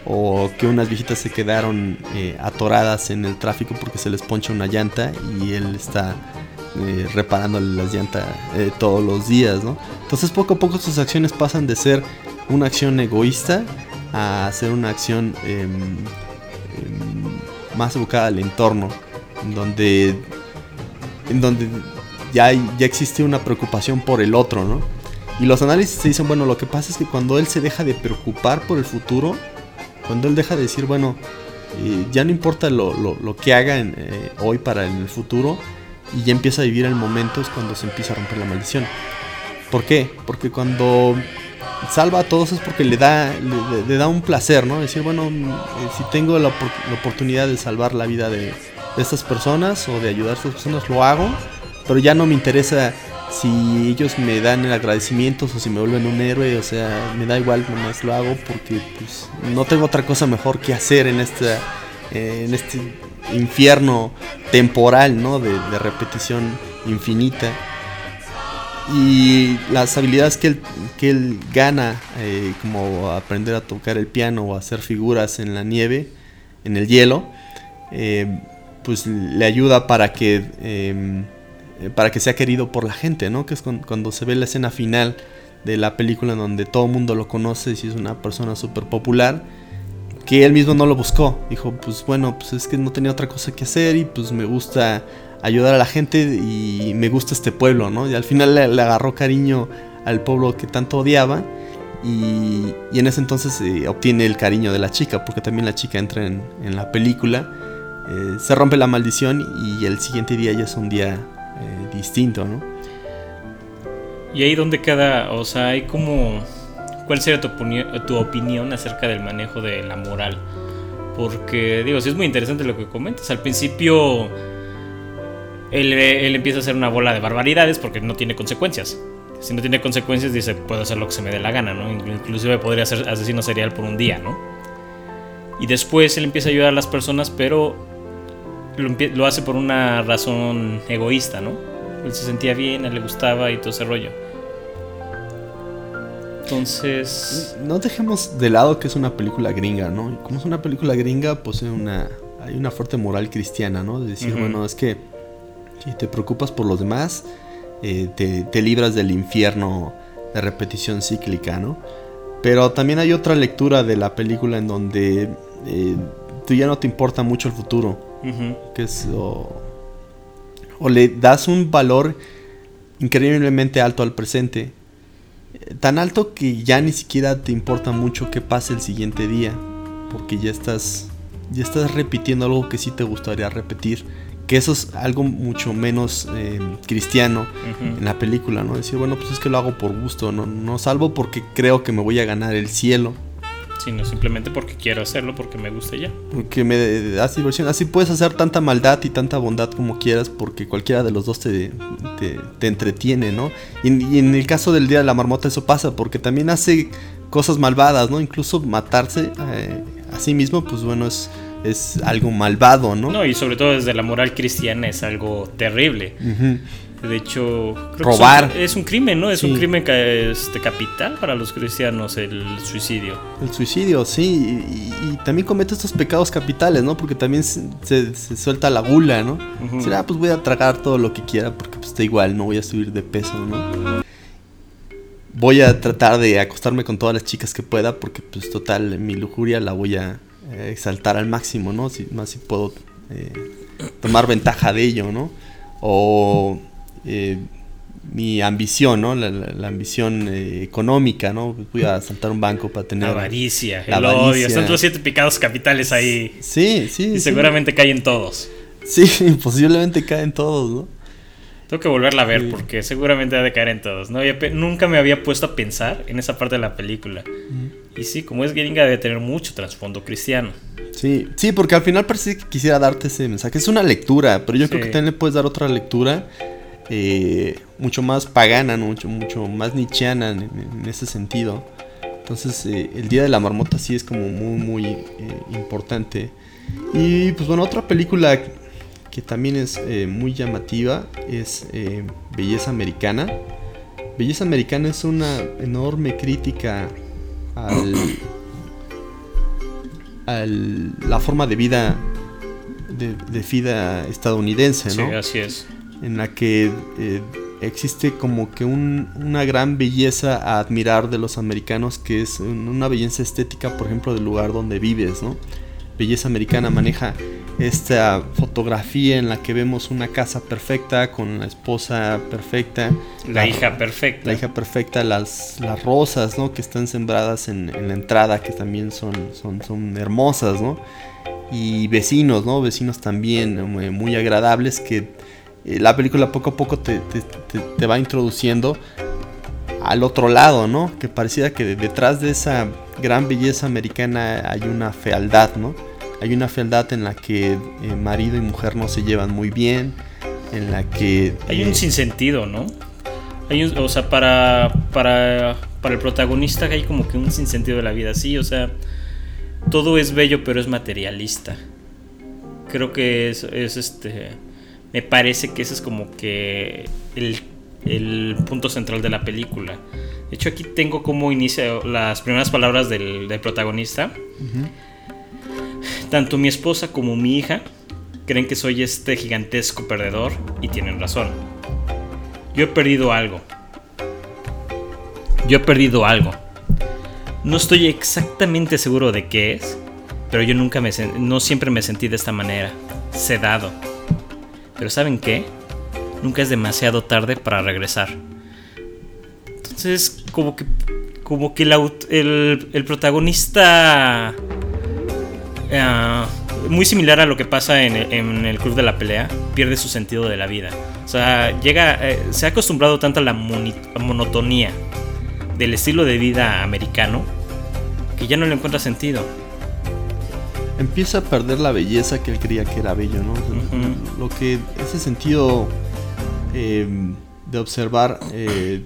O que unas viejitas se quedaron eh, atoradas en el tráfico porque se les poncha una llanta y él está reparándole las llantas todos los días, ¿no? Entonces poco a poco sus acciones pasan de ser una acción egoísta a ser una acción em, em, más evocada al entorno, en donde, en donde ya, ya existe una preocupación por el otro, ¿no? Y los análisis se dicen, bueno, lo que pasa es que cuando él se deja de preocupar por el futuro, cuando él deja de decir, bueno, ya no importa lo, que haga eh, hoy para el futuro, y ya empieza a vivir el momento, es cuando se empieza a romper la maldición. ¿Por qué? Porque cuando salva a todos es porque le da, le, da un placer, ¿no? Decir, bueno, eh, si tengo la, oportunidad de salvar la vida de, de estas personas o de ayudar a estas personas, lo hago pero ya no me interesa si ellos me dan el agradecimiento o si me vuelven un héroe, o sea, me da igual, nomás lo hago porque pues, no tengo otra cosa mejor que hacer en, esta, eh, en este infierno temporal, ¿no? De, repetición infinita. Y las habilidades que él, que él gana, eh, como aprender a tocar el piano o hacer figuras en la nieve, en el hielo, eh, pues le ayuda para que em, eh, para que sea querido por la gente, ¿no? Que es cuando se ve la escena final de la película en donde todo el mundo lo conoce y es una persona súper popular, que él mismo no lo buscó. Dijo, pues bueno, pues es que no tenía otra cosa que hacer y pues me gusta ayudar a la gente y me gusta este pueblo, ¿no? Y al final le, agarró cariño al pueblo que tanto odiaba y, en ese entonces eh, obtiene el cariño de la chica, porque también la chica entra en, la película. Eh, se rompe la maldición y el siguiente día ya es un día eh, distinto, ¿no? Y ahí donde queda, o sea, hay como... ¿Cuál sería tu, tu opinión acerca del manejo de la moral? Porque, digo, sí es muy interesante lo que comentas. Al principio, él, él, empieza a hacer una bola de barbaridades porque no tiene consecuencias. Si no tiene consecuencias, dice, puedo hacer lo que se me dé la gana, ¿no? Inclusive podría ser asesino serial por un día, ¿no? Y después él empieza a ayudar a las personas, pero lo, hace por una razón egoísta, ¿no? Él se sentía bien, él le gustaba y todo ese rollo. Entonces. No dejemos de lado que es una película gringa, ¿no? Y como es una película gringa, pues hay una, hay una fuerte moral cristiana, ¿no? De decir, bueno, es que si te preocupas por los demás, eh, te, libras del infierno de repetición cíclica, ¿no? Pero también hay otra lectura de la película en donde eh, tú ya no te importa mucho el futuro que es, o, le das un valor increíblemente alto al presente. Tan alto que ya ni siquiera te importa mucho qué pase el siguiente día. Porque ya estás. Ya estás repitiendo algo que sí te gustaría repetir. Que eso es algo mucho menos eh, cristiano en la película, ¿no? Decir, bueno, pues es que lo hago por gusto, no, no salvo porque creo que me voy a ganar el cielo. Sino simplemente porque quiero hacerlo, porque me gusta ya. Porque me das diversión. Así puedes hacer tanta maldad y tanta bondad como quieras, porque cualquiera de los dos te, te, te entretiene, ¿no? Y, y en el caso del Día de la Marmota eso pasa, porque también hace cosas malvadas, ¿no? Incluso matarse eh, a sí mismo, pues bueno, es, es algo malvado, ¿no? No, y sobre todo desde la moral cristiana es algo terrible. Ujú. De hecho, creo que Robar. es un, es un crimen, ¿no? Es un crimen este, capital para los cristianos el suicidio. El suicidio, sí, y, y también comete estos pecados capitales, ¿no? Porque también se, se- se suelta la gula, ¿no? Ujú. Será, pues voy a tragar todo lo que quiera porque pues está igual, no voy a subir de peso, ¿no? Voy a tratar de acostarme con todas las chicas que pueda porque pues total, mi lujuria la voy a eh, exaltar al máximo, ¿no? Si, más si puedo eh, tomar ventaja de ello, ¿no? O eh, mi ambición, ¿no? La, la- la ambición eh, económica, ¿no? Voy a saltar un banco para tener... La avaricia, La el avaricia. odio. Están los siete pecados capitales ahí. Sí, sí. Y sí. seguramente caen todos. Sí, posiblemente caen todos, ¿no? Tengo que volverla a ver Sí. porque seguramente ha de caer en todos. No nunca me había puesto a pensar en esa parte de la película. Y sí, como es gringa, debe tener mucho trasfondo cristiano. Sí, sí, porque al final parece que quisiera darte ese mensaje. Es una lectura, pero yo creo que también le puedes dar otra lectura eh, mucho más pagana, mucho, mucho más nichiana en, en ese sentido. Entonces, eh, el Día de la Marmota sí es como muy, muy eh, importante. Y pues bueno, otra película que también es muy llamativa es Belleza Americana. Belleza Americana es una enorme crítica al, a la forma de vida de, de vida estadounidense, Sí, ¿no? así es. En la que eh, existe como que un- una gran belleza a admirar de los americanos, que es un- una belleza estética, por ejemplo, del lugar donde vives, ¿no? Belleza americana maneja esta fotografía en la que vemos una casa perfecta con la esposa perfecta, La hija perfecta. la hija perfecta, las, las rosas, ¿no? Que están sembradas en, en la entrada, que también son, son, son hermosas, ¿no? Y vecinos, ¿no? Vecinos también eh, muy agradables que eh, la película poco a poco te, te- te- te va introduciendo al otro lado, ¿no? Que pareciera que detrás de esa gran belleza americana hay una fealdad, ¿no? Hay una fealdad en la que eh, marido y mujer no se llevan muy bien, en la que... Hay eh, un sinsentido, ¿no? Hay un- o sea, para, para, para el protagonista hay como que un sinsentido de la vida, sí, o sea, todo es bello pero es materialista. Creo que es, es este, me parece que ese es como que el, el punto central de la película. De hecho aquí tengo como inicia las primeras palabras del, del protagonista. Tanto mi esposa como mi hija creen que soy este gigantesco perdedor y tienen razón. Yo he perdido algo. Yo he perdido algo. No estoy exactamente seguro de qué es, pero yo nunca me no siempre me sentí de esta manera, sedado. Pero ¿saben qué? Nunca es demasiado tarde para regresar. Entonces, como que como que el, protagonista Ah, muy similar a lo que pasa en el, club de la pelea, pierde su sentido de la vida. O sea, llega, eh, se ha acostumbrado tanto a la monotonía del estilo de vida americano que ya no le encuentra sentido. Empieza a perder la belleza que él creía que era bello, ¿no? Lo que ese sentido eh, de observar eh,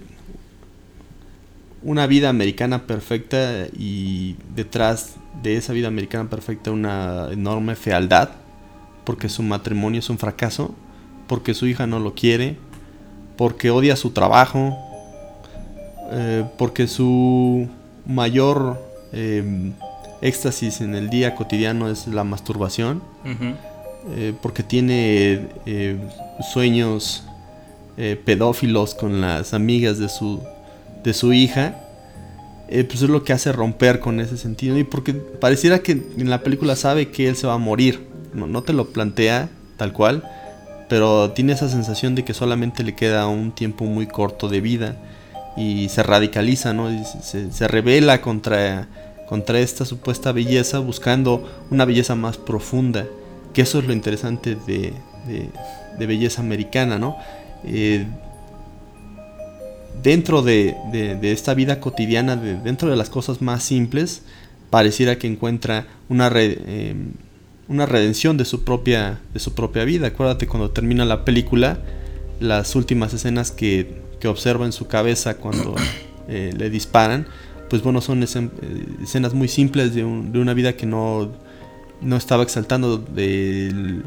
una vida americana perfecta y detrás de esa vida americana perfecta una enorme fealdad, porque su matrimonio es un fracaso, porque su hija no lo quiere, porque odia su trabajo, eh, porque su mayor eh, éxtasis en el día cotidiano es la masturbación, eh, porque tiene eh, sueños eh, pedófilos con las amigas de su, de su hija, pues es lo que hace romper con ese sentido. Y porque pareciera que en la película sabe que él se va a morir, no, no te lo plantea tal cual, pero tiene esa sensación de que solamente le queda un tiempo muy corto de vida y se radicaliza, ¿no? Y se, se- se revela contra, contra esta supuesta belleza buscando una belleza más profunda, que eso es lo interesante de, de- de belleza americana, ¿no? Eh, dentro de, de- esta vida cotidiana, de- dentro de las cosas más simples, pareciera que encuentra una, em, una redención de su, propia, de su propia vida. Acuérdate cuando termina la película, las últimas escenas que, que observa en su cabeza cuando eh, le disparan, pues bueno, son escenas muy simples de, una vida que no, no estaba exaltando del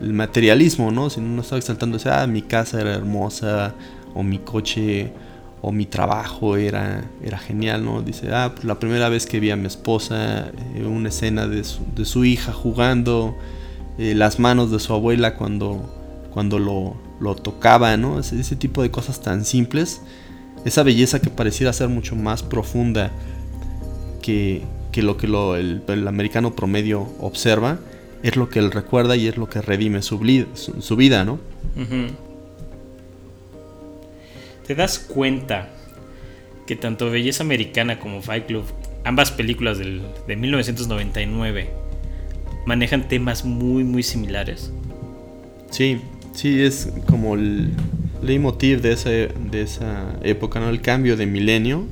el materialismo, ¿no? Sino no estaba exaltando, ah, mi casa era hermosa, o mi coche, o mi trabajo era, era genial, ¿no? Dice, ah, pues la primera vez que vi a mi esposa, eh, una escena de su, hija jugando, eh, las manos de su abuela cuando, cuando lo, lo tocaba, ¿no? Ese, tipo de cosas tan simples, esa belleza que pareciera ser mucho más profunda que, que lo que lo, el, el americano promedio observa, es lo que él recuerda y es lo que redime su, su, vida, ¿no? ¿Te das cuenta que tanto Belleza Americana como Fight Club, ambas películas del, de 1999, manejan temas muy, muy similares? Sí, sí, es como el leitmotiv de, ese, de esa época, ¿no? El cambio de milenio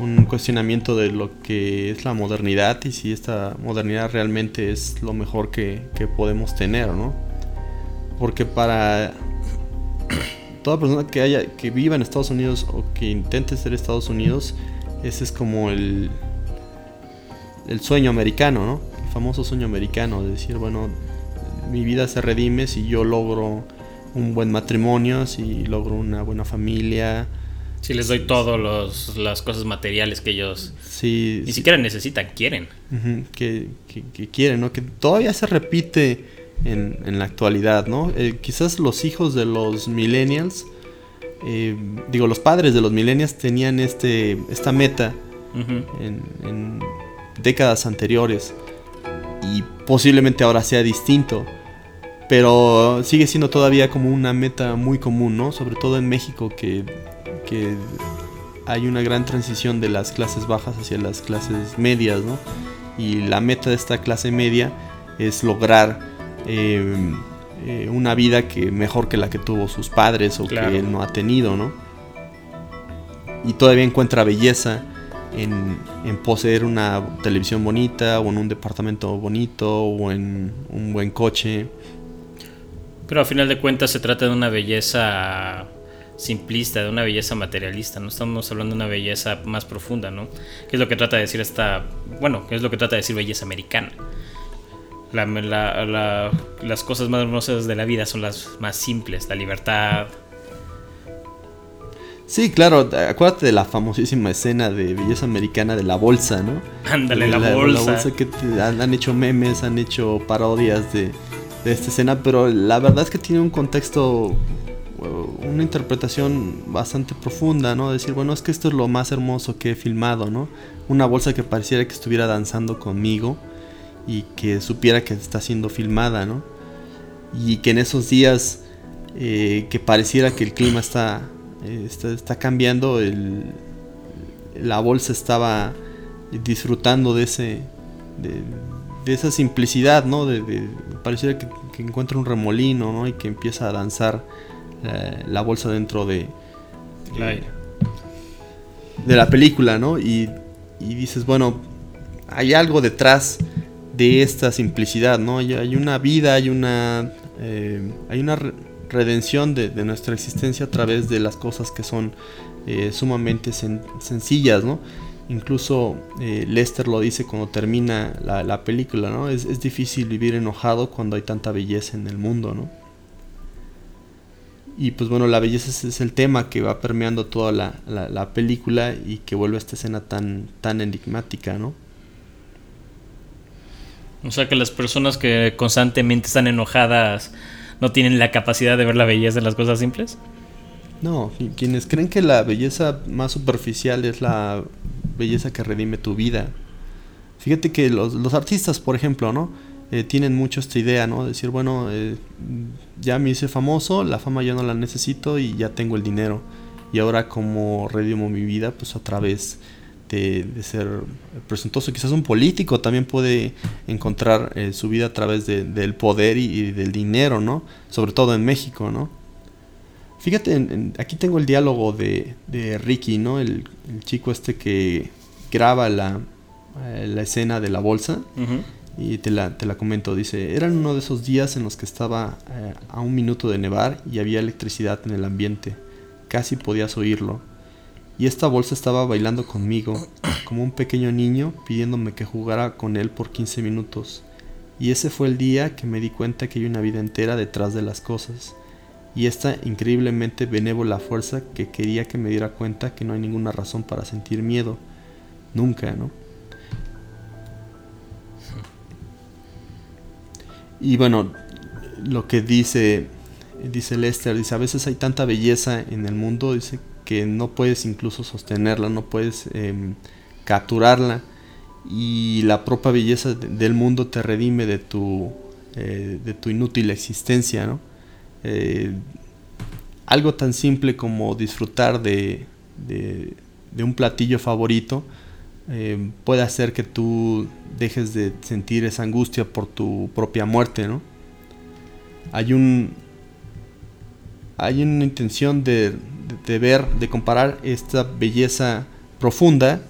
un cuestionamiento de lo que es la modernidad y si esta modernidad realmente es lo mejor que, podemos tener, ¿no? Porque para toda persona que haya que viva en Estados Unidos o que intente ser Estados Unidos, ese es como el el sueño americano, ¿no? El famoso sueño americano de decir, bueno, mi vida se redime si yo logro un buen matrimonio, si logro una buena familia, si les doy todas las cosas materiales que ellos sí, ni siquiera necesitan, quieren. que, quieren, ¿no? Que todavía se repite en, en la actualidad, ¿no? Eh, quizás los hijos de los millennials, eh, digo, los padres de los millennials tenían este, esta meta en, en décadas anteriores y posiblemente ahora sea distinto pero sigue siendo todavía como una meta muy común, ¿no? Sobre todo en México que que hay una gran transición de las clases bajas hacia las clases medias, ¿no? Y la meta de esta clase media es lograr em, eh, una vida que mejor que la que tuvo sus padres o que él no ha tenido, ¿no? Y todavía encuentra belleza en, en, poseer una televisión bonita o en un departamento bonito o en un buen coche. Pero a final de cuentas se trata de una belleza simplista, de una belleza materialista, no estamos hablando de una belleza más profunda, ¿no? ¿Qué es lo que trata de decir esta, bueno, qué es lo que trata de decir belleza americana? las cosas más hermosas de la vida son las más simples, la libertad. Sí, claro, acuérdate de la famosísima escena de belleza americana de la bolsa, ¿no? Ándale, la, bolsa. La bolsa que han, hecho memes, han hecho parodias de, de esta escena, pero la verdad es que tiene un contexto una interpretación bastante profunda, ¿no? Decir, bueno, es que esto es lo más hermoso que he filmado, ¿no? Una bolsa que pareciera que estuviera danzando conmigo y que supiera que está siendo filmada, ¿no? Y que en esos días eh, que pareciera que el clima está, eh, está, cambiando, el, la bolsa estaba disfrutando de ese... De, esa simplicidad, ¿no? De, pareciera que, que, encuentra un remolino, ¿no? Y que empieza a danzar eh, la bolsa dentro de, de la película, ¿no? Y, dices, bueno, hay algo detrás de esta simplicidad, ¿no? Hay, una vida, hay una, eh, hay una redención de, nuestra existencia a través de las cosas que son eh, sumamente sencillas, ¿no? Incluso Lester lo dice cuando termina la, película, ¿no? Es, difícil vivir enojado cuando hay tanta belleza en el mundo, ¿no? Y pues bueno, la belleza es, el tema que va permeando toda la, película y que vuelve a esta escena tan, tan enigmática, ¿no? O sea que las personas que constantemente están enojadas no tienen la capacidad de ver la belleza en las cosas simples. No, quienes creen que la belleza más superficial es la belleza que redime tu vida. Fíjate que los, los artistas, por ejemplo, ¿no? Eh, tienen mucho esta idea, ¿no? Decir, bueno, eh, ya me hice famoso, la fama ya no la necesito y ya tengo el dinero. Y ahora como redimo mi vida, pues a través de, ser presuntuoso. Quizás un político también puede encontrar eh, su vida a través del poder y, del dinero, ¿no? Sobre todo en México, ¿no? Fíjate, aquí tengo el diálogo de, Ricky, ¿no? El, el chico este que graba la, eh, la escena de la bolsa y te la, te la comento. Dice, eran uno de esos días en los que estaba eh, a un minuto de nevar y había electricidad en el ambiente. Casi podías oírlo. Y esta bolsa estaba bailando conmigo, como un pequeño niño, pidiéndome que jugara con él por 15 minutos. Y ese fue el día que me di cuenta que hay una vida entera detrás de las cosas. Y esta increíblemente benévola fuerza que quería que me diera cuenta que no hay ninguna razón para sentir miedo. Nunca, ¿no? Y bueno, lo que dice, dice Lester, dice, a veces hay tanta belleza en el mundo, dice, que no puedes incluso sostenerla, no puedes em, capturarla. Y la propia belleza de- del mundo te redime de tu, eh, de tu inútil existencia, ¿no? Eh, algo tan simple como disfrutar de, un platillo favorito eh, puede hacer que tú dejes de sentir esa angustia por tu propia muerte, ¿no? Hay un hay una intención de, ver, de comparar esta belleza profunda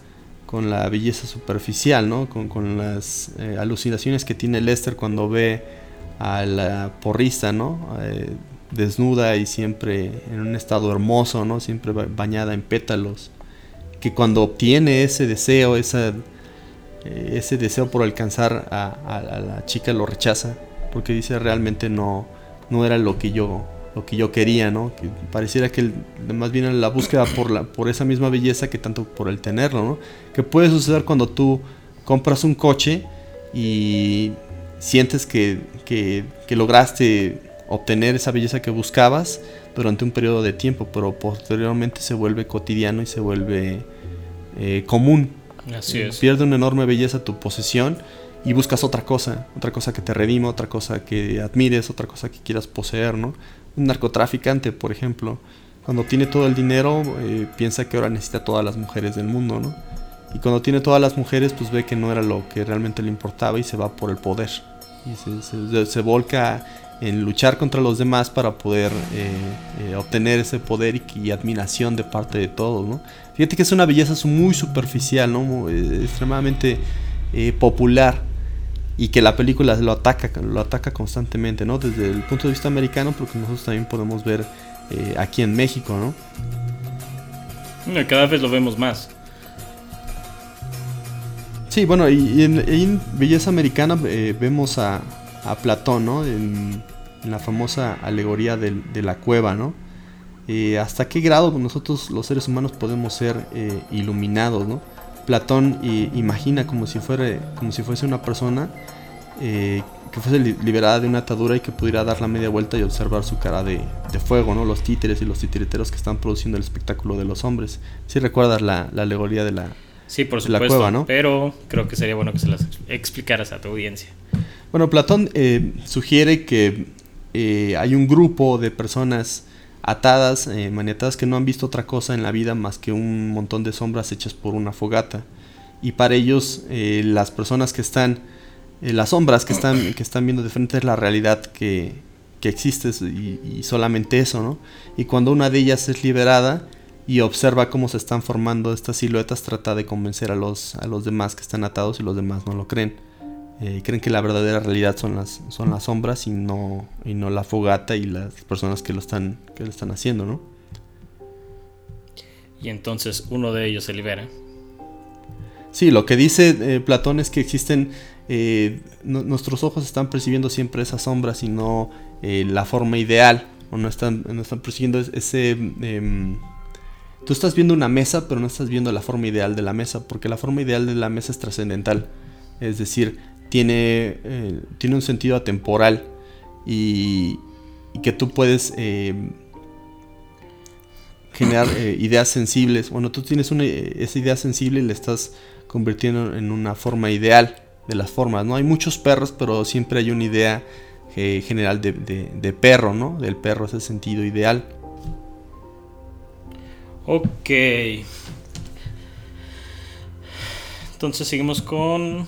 con la belleza superficial, ¿no? Con, con las eh, alucinaciones que tiene Lester cuando ve a la porrista, ¿no? Eh, desnuda y siempre en un estado hermoso, ¿no? Siempre ba- bañada en pétalos. Que cuando obtiene ese deseo, esa, eh, ese deseo por alcanzar a, la chica lo rechaza. Porque dice realmente no, no era lo que yo lo que yo quería, ¿no? Que pareciera que el- más bien la búsqueda por por esa misma belleza que tanto por el tenerlo, ¿no? Que puede suceder cuando tú compras un coche y sientes que, que, que lograste obtener esa belleza que buscabas durante un periodo de tiempo, pero posteriormente se vuelve cotidiano y se vuelve eh, común. Así es. Pierde una enorme belleza tu posesión y buscas otra cosa, otra cosa que te redima, otra cosa que admires, otra cosa que quieras poseer, ¿no? Un narcotraficante, por ejemplo, cuando tiene todo el dinero, eh, piensa que ahora necesita todas las mujeres del mundo, ¿no? Y cuando tiene todas las mujeres, pues ve que no era lo que realmente le importaba y se va por el poder. Y se, volca en luchar contra los demás para poder eh, eh, obtener ese poder y, admiración de parte de todos, ¿no? Fíjate que es una belleza muy superficial, ¿no? Eh, extremadamente popular y que la película lo ataca, lo ataca constantemente, ¿no? Desde el punto de vista americano, porque nosotros también podemos ver aquí en México. No, Cada vez lo vemos más. Sí, bueno, y, en, en Belleza Americana eh, vemos a, a Platón, ¿no? En, la famosa alegoría del- de la cueva, ¿no? Eh, ¿Hasta qué grado nosotros los seres humanos podemos ser eh, iluminados, ¿no? Platón eh, imagina como si, fuera, como si fuese una persona eh, que fuese li- liberada de una atadura y que pudiera dar la media vuelta y observar su cara de, de fuego, ¿no? Los títeres y los titiriteros que están produciendo el espectáculo de los hombres. Si recuerdas la, la alegoría de la, Sí, por la supuesto. cueva, ¿no? Pero creo que sería bueno que se las explicaras a tu audiencia. Bueno, Platón eh, sugiere que eh, hay un grupo de personas atadas, eh, maniatadas, que no han visto otra cosa en la vida más que un montón de sombras hechas por una fogata. Y para ellos, eh, las personas que están, las sombras que están, que están viendo de frente es la realidad que, que existe y, y solamente eso, ¿no? Y cuando una de ellas es liberada y observa cómo se están formando estas siluetas, trata de convencer a los, a los demás que están atados y los demás no lo creen. Eh, creen que la verdadera realidad son las, son las sombras y no, y no la fogata y las personas que lo están, que lo están haciendo, ¿no? Y entonces uno de ellos se libera. Sí, lo que dice eh, Platón es que existen, eh, nu- nuestros ojos están percibiendo siempre esas sombras y no la forma ideal, o no están, no están percibiendo es- ese... tú estás viendo una mesa, pero no estás viendo la forma ideal de la mesa, porque la forma ideal de la mesa es trascendental, es decir, tiene, eh, tiene un sentido atemporal y, y que tú puedes... em, generar eh, ideas sensibles. Bueno, tú tienes una, eh, esa idea sensible y la estás convirtiendo en una forma ideal de las formas, ¿no? Hay muchos perros, pero siempre hay una idea eh, general de, de- de perro, ¿no? Del perro, ese sentido ideal. Ok. Entonces seguimos con...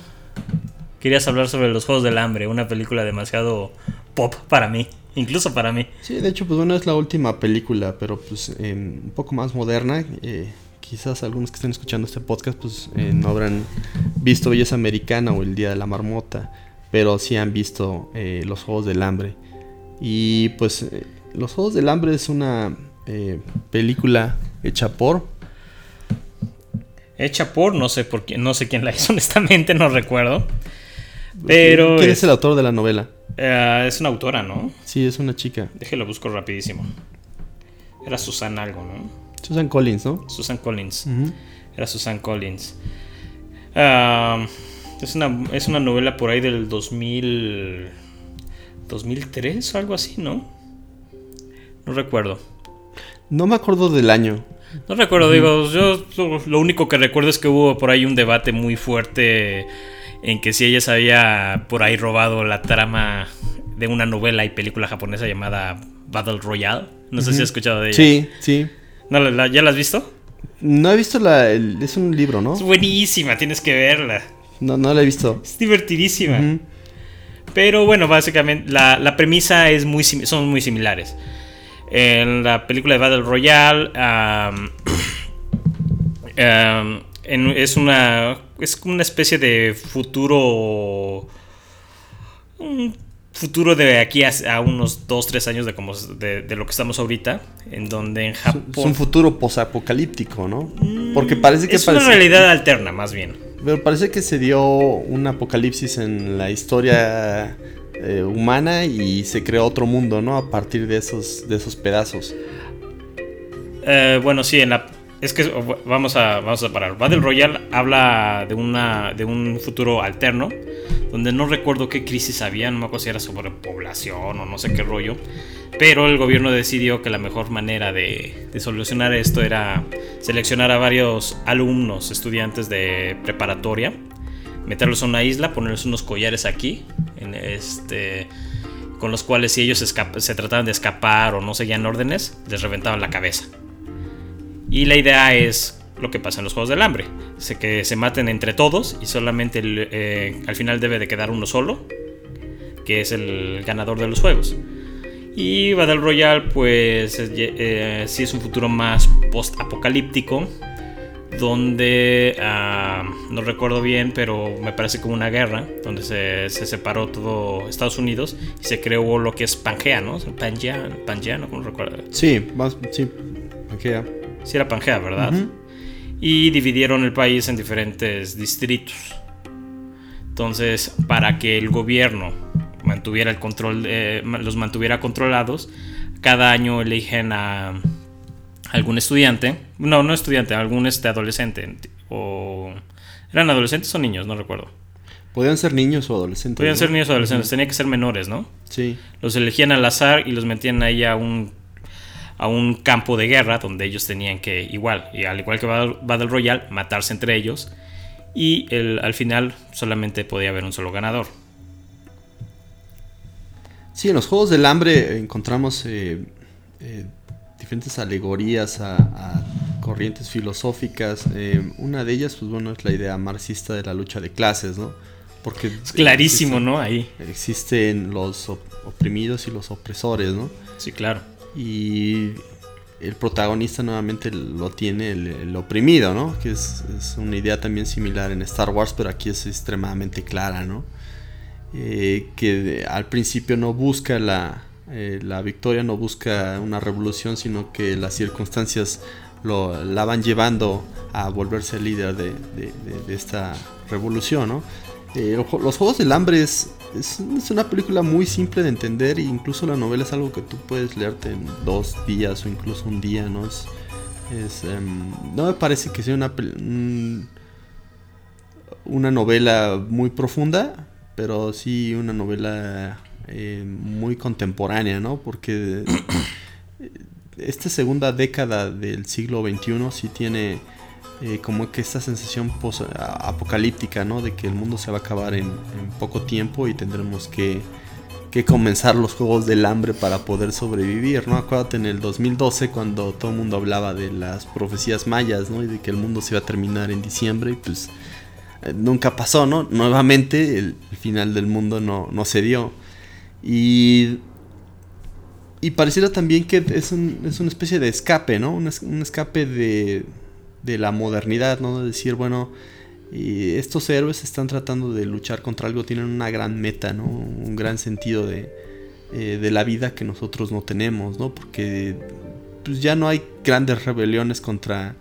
Querías hablar sobre los Juegos del Hambre, una película demasiado pop para mí, incluso para mí. Sí, de hecho, pues bueno, es la última película, pero pues eh, un poco más moderna, eh, quizás algunos que estén escuchando este podcast pues eh, no habrán visto Belleza Americana o El Día de la Marmota, pero sí han visto eh, Los Juegos del Hambre. Y pues eh, Los Juegos del Hambre es una película hecha por... Hecha por, no sé por quién, no sé quién la hizo, honestamente, no recuerdo. Pero ¿Quién es, es, el autor de la novela? eh, es una autora, ¿no? Sí, es una chica. Déjelo busco rapidísimo. Era Susan algo, ¿no? Susan Collins, ¿no? Susan Collins. Era Susan Collins. Ah, es, una, es una novela por ahí del 2000, 2003 o algo así, ¿no? No recuerdo. No me acuerdo del año. No recuerdo, digo, yo lo único que recuerdo es que hubo por ahí un debate muy fuerte en que si ella se había por ahí robado la trama de una novela y película japonesa llamada Battle Royale. No sé si has escuchado de ella. Sí, sí. ¿No, la- ¿Ya la has visto? No he visto la... el- es un libro, ¿no? Es buenísima, tienes que verla. No, no la he visto. Es divertidísima. Pero bueno, básicamente la, la premisa es muy son muy similares. En la película de Battle Royale en- es una es como una especie de futuro un futuro de aquí a, a unos 2 3 años de, como, de, de lo que estamos ahorita en donde en Es Japón un futuro posapocalíptico, ¿no? Porque parece que es una realidad alterna más bien Pero parece que se dio un apocalipsis en la historia eh, humana y se creó otro mundo, ¿no? A partir de esos, de esos pedazos. Eh, bueno, sí, en la. Es que oh, vamos a, vamos a parar. Battle Royale habla de, una, de un futuro alterno, donde no recuerdo qué crisis había, no me acuerdo si era sobre población o no sé qué rollo, pero el gobierno decidió que la mejor manera de, de solucionar esto era seleccionar a varios alumnos, estudiantes de preparatoria, meterlos a una isla, ponerles unos collares aquí, este, con los cuales si ellos se trataban de escapar o no seguían órdenes, les reventaban la cabeza. Y la idea es lo que pasa en los Juegos del Hambre. Se que se maten entre todos y solamente eh, al final debe de quedar uno solo, que es el ganador de los juegos. Y Battle Royale pues eh, eh, sí es un futuro más post-apocalíptico, donde ah, no recuerdo bien, pero me parece como una guerra, donde se, se separó todo Estados Unidos y se creó lo que es Pangea, ¿no? Pangea, Pangea, ¿no? ¿Cómo recuerdo? Sí, más, sí. ya. Sí era Pangea, ¿verdad? Y dividieron el país en diferentes distritos. Entonces, para que el gobierno mantuviera el control, eh, los mantuviera controlados, cada año eligen a algún estudiante, no, no estudiante, algún este adolescente, o eran adolescentes o niños, no recuerdo. Podían ser niños o adolescentes. Podían ¿no? ser niños o adolescentes, tenían que ser menores, ¿no? Sí. Los elegían al azar y los metían ahí a un, a un campo de guerra donde ellos tenían que, igual, y al igual que Battle Battle Royale, matarse entre ellos. Y el- al final solamente podía haber un solo ganador. Sí, en los Juegos del Hambre encontramos eh, eh, diferentes alegorías a, a corrientes filosóficas. Eh, una de ellas, pues bueno, es la idea marxista de la lucha de clases, ¿no? Porque Es clarísimo, existen- ¿no? Ahí. Existen los op- oprimidos y los opresores, ¿no? Sí, claro. Y el protagonista nuevamente lo tiene el, el oprimido, ¿no? Que es, es una idea también similar en Star Wars, pero aquí es extremadamente clara, ¿no? Eh, que al principio no busca la, eh, la victoria, no busca una revolución, sino que las circunstancias lo, la van llevando a volverse líder de, de- esta revolución, ¿no? Eh, lo- los Juegos del Hambre es, es, una película muy simple de entender e incluso la novela es algo que tú puedes leerte en dos días o incluso un día, ¿no? Es, em, no me parece que sea una, una novela muy profunda, pero sí una novela eh, muy contemporánea, ¿no? Porque esta segunda década del siglo XXI sí tiene eh, como que esta sensación apocalíptica, ¿no? De que el mundo se va a acabar en, poco tiempo y tendremos que, que comenzar los juegos del hambre para poder sobrevivir, ¿no? Acuérdate en el 2012 cuando todo el mundo hablaba de las profecías mayas, ¿no? Y de que el mundo se iba a terminar en diciembre y pues eh, nunca pasó, ¿no? Nuevamente el, el final del mundo no, no se dio. Y y pareciera también que es, un- es una especie de escape, ¿no? Un, es- un escape de, de la modernidad, ¿no? De decir, bueno, estos héroes están tratando de luchar contra algo, tienen una gran meta, ¿no? Un gran sentido de, eh, de la vida que nosotros no tenemos, ¿no? Porque pues, ya no hay grandes rebeliones contra,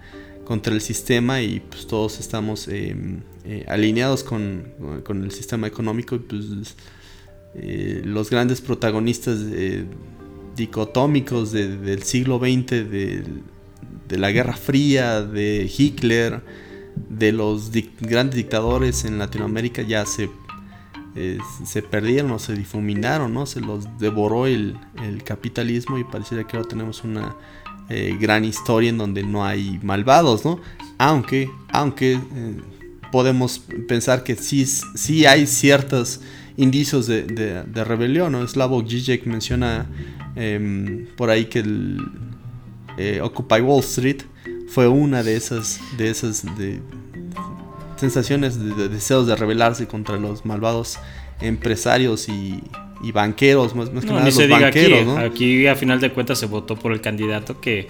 contra el sistema y pues todos estamos em, eh, alineados con, con, el sistema económico y pues eh, los grandes protagonistas dicotómicos del siglo XX, de, la Guerra Fría, de Hitler, de los grandes dictadores en Latinoamérica ya se, eh, se perdieron o se difuminaron, ¿no? Se los devoró el, capitalismo y pareciera que ahora tenemos una eh, gran historia en donde no hay malvados, ¿no? Aunque, aunque eh, podemos pensar que sí, sí hay ciertos indicios de, de, rebelión, ¿no? Slavoj Žižek menciona em, por ahí que el Occupy Wall Street fue una de esas, de esas de sensaciones de, deseos de rebelarse contra los malvados empresarios y, banqueros, más, más que nada los banqueros, aquí, ¿no? aquí a final de cuentas se votó por el candidato que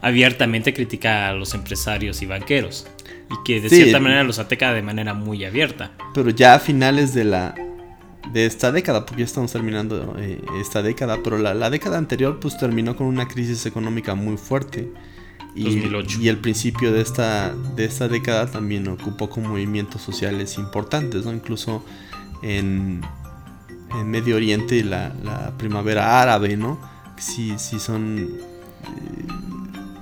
abiertamente critica a los empresarios y banqueros y que de cierta manera los ataca de manera muy abierta. Pero ya a finales de la de esta década, porque ya estamos terminando eh, esta década, pero la, la, década anterior pues terminó con una crisis económica muy fuerte y, el principio de esta, de esta década también ocupó con movimientos sociales importantes, ¿no? Incluso en, en Medio Oriente la, la, primavera árabe, ¿no? Sí, sí son eh,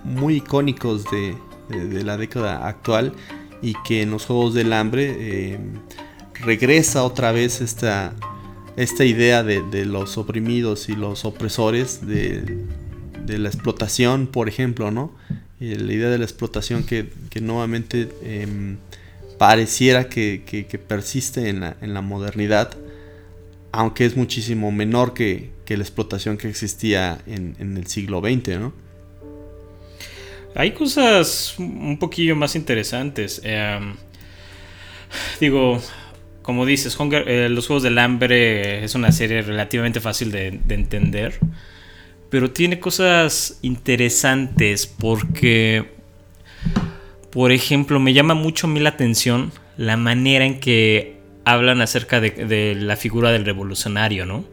muy icónicos de, de, la década actual y que en los Juegos del Hambre eh, regresa otra vez esta, esta idea de, de, los oprimidos y los opresores, de, de la explotación, por ejemplo, ¿no? la idea de la explotación que, nuevamente em, pareciera que, persiste en la, modernidad, aunque es muchísimo menor que, la explotación que existía en, el siglo XX, ¿no? Hay cosas un poquillo más interesantes. Em, digo, como dices, eh, Los Juegos del Hambre es una serie relativamente fácil de entender pero tiene cosas interesantes porque, por ejemplo, me llama mucho a mí la atención la manera en que hablan acerca de, la figura del revolucionario, ¿no?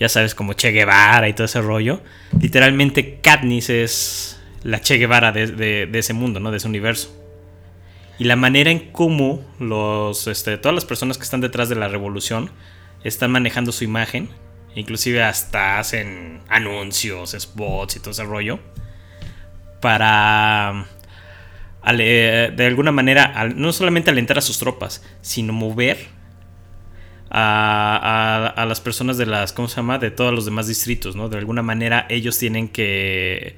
Ya sabes, como Che Guevara y todo ese rollo. Literalmente Katniss es la Che Guevara de, ese mundo, ¿no? De ese universo. Y la manera en cómo los, este, todas las personas que están detrás de la revolución están manejando su imagen Inclusive hasta hacen anuncios, spots y todo ese rollo. Para de alguna manera no solamente alentar a sus tropas, sino mover a, a, las personas de las, ¿cómo se llama? De todos los demás distritos, ¿no? De alguna manera ellos tienen que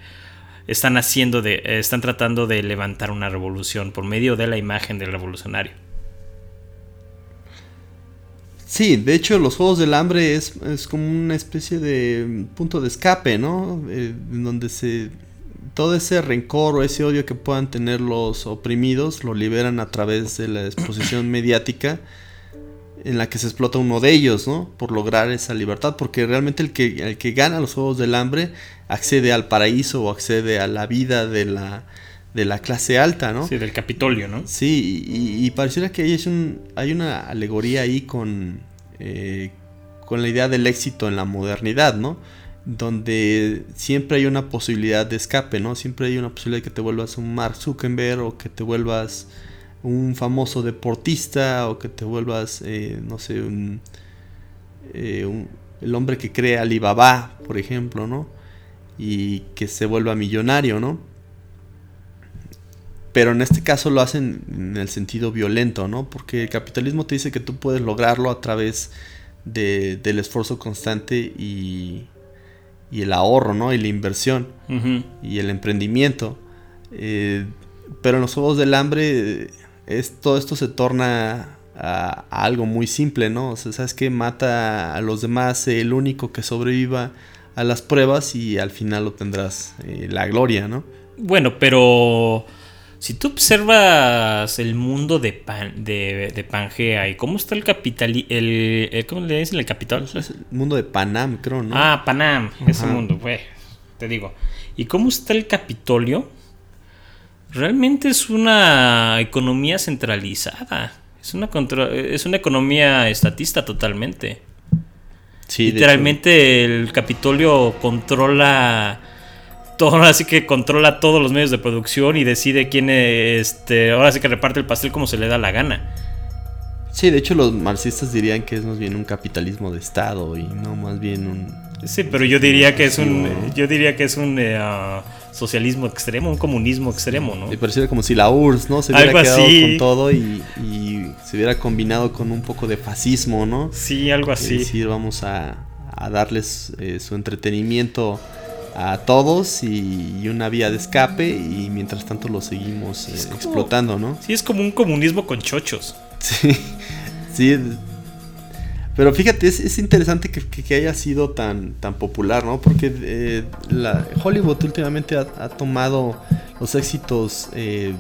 están haciendo de, están tratando de levantar una revolución por medio de la imagen del revolucionario. Sí, de hecho los Juegos del Hambre es, como una especie de punto de escape, ¿no? Eh, donde se... Todo ese rencor o ese odio que puedan tener los oprimidos lo liberan a través de la exposición mediática en la que se explota uno de ellos, ¿no? Por lograr esa libertad, porque realmente el que, el que gana los Juegos del Hambre accede al paraíso o accede a la vida de la, de la clase alta, ¿no? Sí, del Capitolio, ¿no? Sí, y, pareciera que hay, es un, hay una alegoría ahí con, eh, con la idea del éxito en la modernidad, ¿no? Donde siempre hay una posibilidad de escape, ¿no? Siempre hay una posibilidad de que te vuelvas un Mark Zuckerberg o que te vuelvas un famoso deportista o que te vuelvas, eh, no sé, eh, un, el hombre que crea Alibaba, por ejemplo, ¿no? Y que se vuelva millonario, ¿no? Pero en este caso lo hacen en el sentido violento, ¿no? Porque el capitalismo te dice que tú puedes lograrlo a través de, del esfuerzo constante y, y, el ahorro, ¿no? Y la inversión y el emprendimiento. Eh, pero en los Juegos del Hambre es, todo esto se torna a, algo muy simple, ¿no? O sea, ¿sabes qué? Mata a los demás, el único que sobreviva a las pruebas y al final obtendrás eh, la gloria, ¿no? Bueno, pero si tú observas el mundo de, pan, de, Pangea y cómo está el capital, el, ¿cómo le dicen el capital? Es el mundo de Panam, creo, ¿no? Ah, Panam, ese mundo, güey, te digo. ¿Y cómo está el Capitolio? Realmente es una economía centralizada. Es una, es una economía estatista totalmente. Literalmente el Capitolio controla todo, ahora sí que controla todos los medios de producción y decide quién este, ahora sí que reparte el pastel como se le da la gana. Sí, de hecho los marxistas dirían que es más bien un capitalismo de Estado y no más bien un... Sí, pero yo diría que es un, yo diría que es un eh, ah, socialismo extremo, un comunismo extremo, ¿no? Me pareciera como si la URSS, ¿no? Se hubiera quedado con todo y, se hubiera combinado con un poco de fascismo, ¿no? Sí, algo así. Es decir, vamos a, darles eh, su entretenimiento a todos y, una vía de escape y mientras tanto lo seguimos eh, explotando, ¿no? Sí, es como un comunismo con chochos. Sí, sí. Pero fíjate, es, interesante que, haya sido tan, tan popular, ¿no? Porque eh, la, Hollywood últimamente ha, tomado los éxitos eh,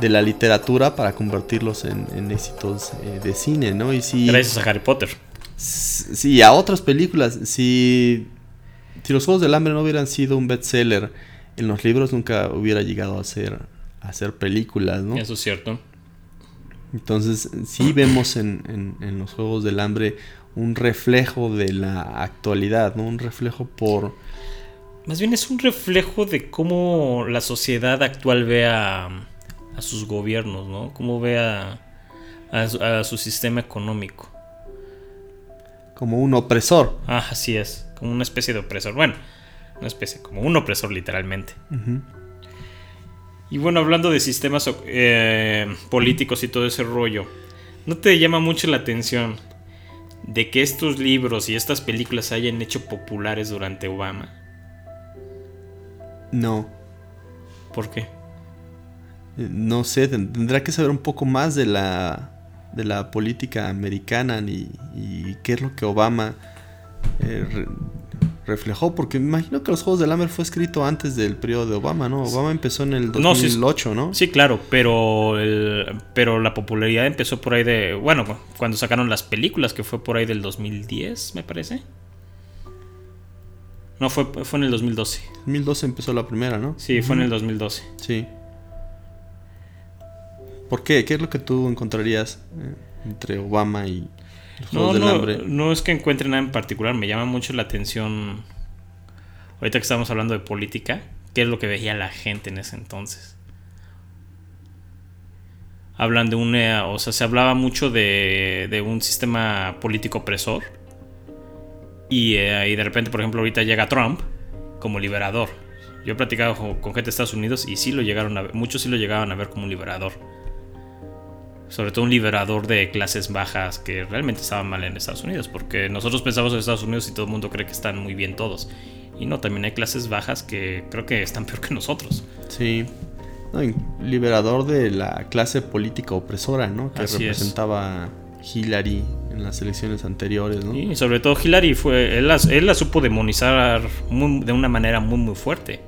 de la literatura para convertirlos en, éxitos eh, de cine, ¿no? Y si, Gracias a Harry Potter. Sí, a otras películas. Si, si los Juegos del Hambre no hubieran sido un bestseller, en los libros nunca hubiera llegado a ser, a ser películas, ¿no? Eso es cierto. Entonces, sí vemos en, los Juegos del Hambre un reflejo de la actualidad, ¿no? Un reflejo por... Más bien es un reflejo de cómo la sociedad actual ve a, sus gobiernos, ¿no? Cómo ve a, a, su sistema económico. Como un opresor. Ah, así es, como una especie de opresor. Bueno, una especie, como un opresor literalmente. Y bueno, hablando de sistemas eh, políticos y todo ese rollo, ¿no te llama mucho la atención de que estos libros y estas películas se hayan hecho populares durante Obama? No. ¿Por qué? No sé, tendrá que saber un poco más de la, de la política americana y, y qué es lo que Obama eh, reflejó, porque me imagino que los Juegos del Hambre fue escrito antes del periodo de Obama, ¿no? Obama empezó en el 2008, ¿no? Sí, claro, pero, pero la popularidad empezó por ahí de, bueno, cuando sacaron las películas, que fue por ahí del 2010, me parece. No, fue, fue en el 2012. 2012 empezó la primera, ¿no? Sí, fue en el 2012. Sí. ¿Por qué? ¿Qué es lo que tú encontrarías eh, entre Obama y no, no, no es que encuentre nada en particular, me llama mucho la atención, ahorita que estamos hablando de política, qué es lo que veía la gente en ese entonces. Hablan de un, o sea, se hablaba mucho de, de un sistema político opresor. Y, eh, y, de repente, por ejemplo, ahorita llega Trump como liberador. Yo he platicado con, gente de Estados Unidos y sí lo llegaron a ver, muchos sí lo llegaban a ver como un liberador sobre todo un liberador de clases bajas que realmente estaban mal en Estados Unidos, porque nosotros pensamos en Estados Unidos y todo el mundo cree que están muy bien todos. Y no, también hay clases bajas que creo que están peor que nosotros. Sí. liberador de la clase política opresora, ¿no? Que representaba Hillary en las elecciones anteriores, ¿no? Y sobre todo Hillary fue, él la, supo demonizar de una manera muy muy fuerte.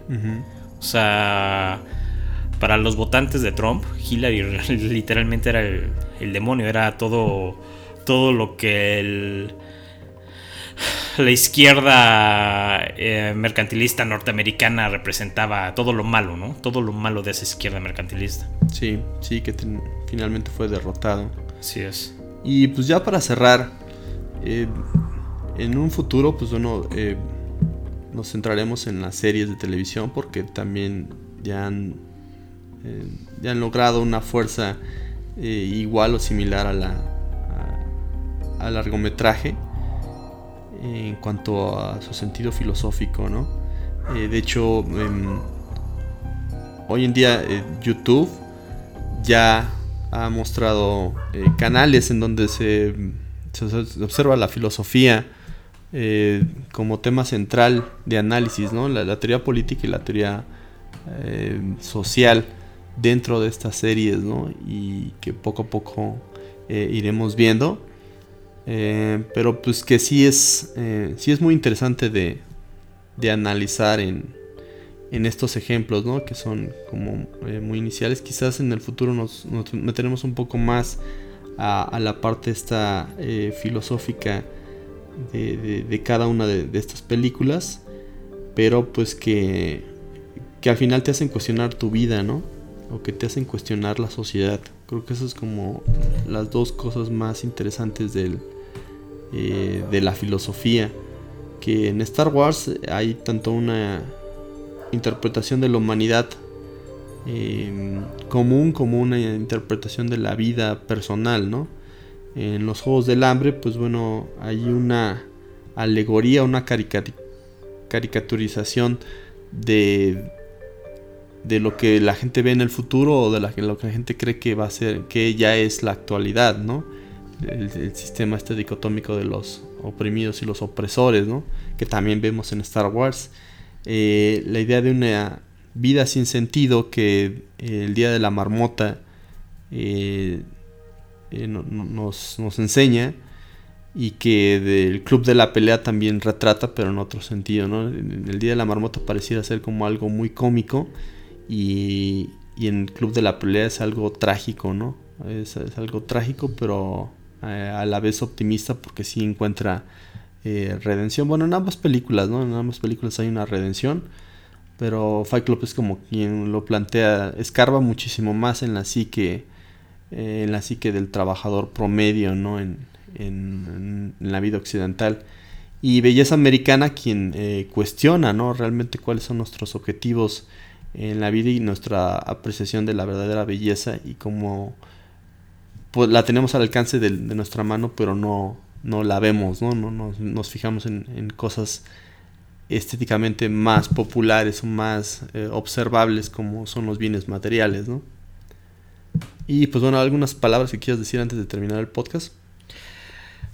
O sea, para los votantes de Trump, Hillary literalmente era el, demonio, era todo, todo lo que la izquierda eh, mercantilista norteamericana representaba, todo lo malo, ¿no? Todo lo malo de esa izquierda mercantilista. Sí, sí, que finalmente fue derrotado. Así es. Y pues ya para cerrar, eh, en un futuro, pues bueno, eh, nos centraremos en las series de televisión porque también ya han eh, ya han logrado una fuerza eh, igual o similar a la, al largometraje en cuanto a su sentido filosófico, ¿no? Eh, de hecho, em, hoy en día YouTube ya ha mostrado canales en donde se, observa la filosofía como tema central de análisis, ¿no? La, teoría política y la teoría social dentro de estas series, ¿no? Y que poco a poco eh, iremos viendo. Eh, pero pues que sí es, eh, sí es muy interesante de, de analizar en, en, estos ejemplos, ¿no? Que son como muy iniciales. Quizás en el futuro nos, meteremos un poco más a, la parte esta filosófica de, de, cada una de, de estas películas. Pero pues que que al final te hacen cuestionar tu vida, ¿no? O que te hacen cuestionar la sociedad. Creo que eso es como las dos cosas más interesantes del, eh, de la filosofía. Que en Star Wars hay tanto una interpretación de la humanidad eh, común como una interpretación de la vida personal, ¿no? En los Juegos del Hambre, pues bueno, hay una alegoría, una caricaturización de, de lo que la gente ve en el futuro o de lo que la gente cree que va a ser, que ya es la actualidad, ¿no? El, sistema este dicotómico de los oprimidos y los opresores, ¿no? Que también vemos en Star Wars. Eh, la idea de una vida sin sentido que el día de la marmota eh, eh, nos, nos, enseña y que del club de la pelea también retrata, pero en otro sentido, ¿no? El día de la marmota pareciera ser como algo muy cómico y, y en el club de la pelea es algo trágico, ¿no? Es, algo trágico, pero eh, a la vez optimista porque sí encuentra eh, redención. Bueno, en ambas películas, ¿no? En ambas películas hay una redención, pero Fight Club es como quien lo plantea, escarba muchísimo más en la psique, eh, en la psique del trabajador promedio, ¿no? En, en, la vida occidental. Y Belleza Americana quien cuestiona ¿no? realmente cuáles son nuestros objetivos en la vida y nuestra apreciación de la verdadera belleza y cómo pues, la tenemos al alcance de, nuestra mano pero no, no la vemos, ¿no? no nos, fijamos en, cosas estéticamente más populares o más eh, observables como son los bienes materiales. ¿no? Y pues bueno, algunas palabras que quieras decir antes de terminar el podcast.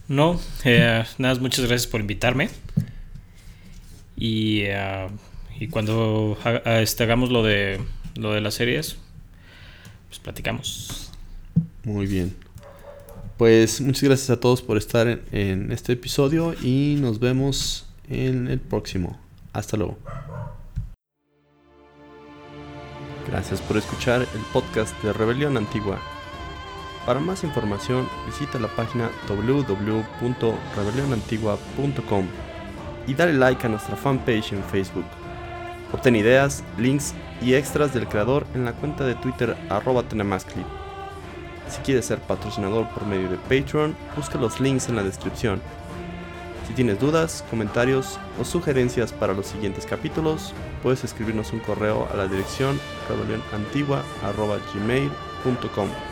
No, eh, nada, muchas gracias por invitarme. Y, eh, y cuando este, hagamos lo de, lo de las series, pues platicamos. Muy bien. Pues muchas gracias a todos por estar en, en este episodio y nos vemos en el próximo. Hasta luego. Gracias por escuchar el podcast de Rebelión Antigua. Para más información visita la página www.rebelionantigua.com y dale like a nuestra fanpage en Facebook. Obtén ideas, links y extras del creador en la cuenta de Twitter arroba tenemasclip. Si quieres ser patrocinador por medio de Patreon, busca los links en la descripción. Si tienes dudas, comentarios o sugerencias para los siguientes capítulos, puedes escribirnos un correo a la dirección rebelionantigua.gmail.com.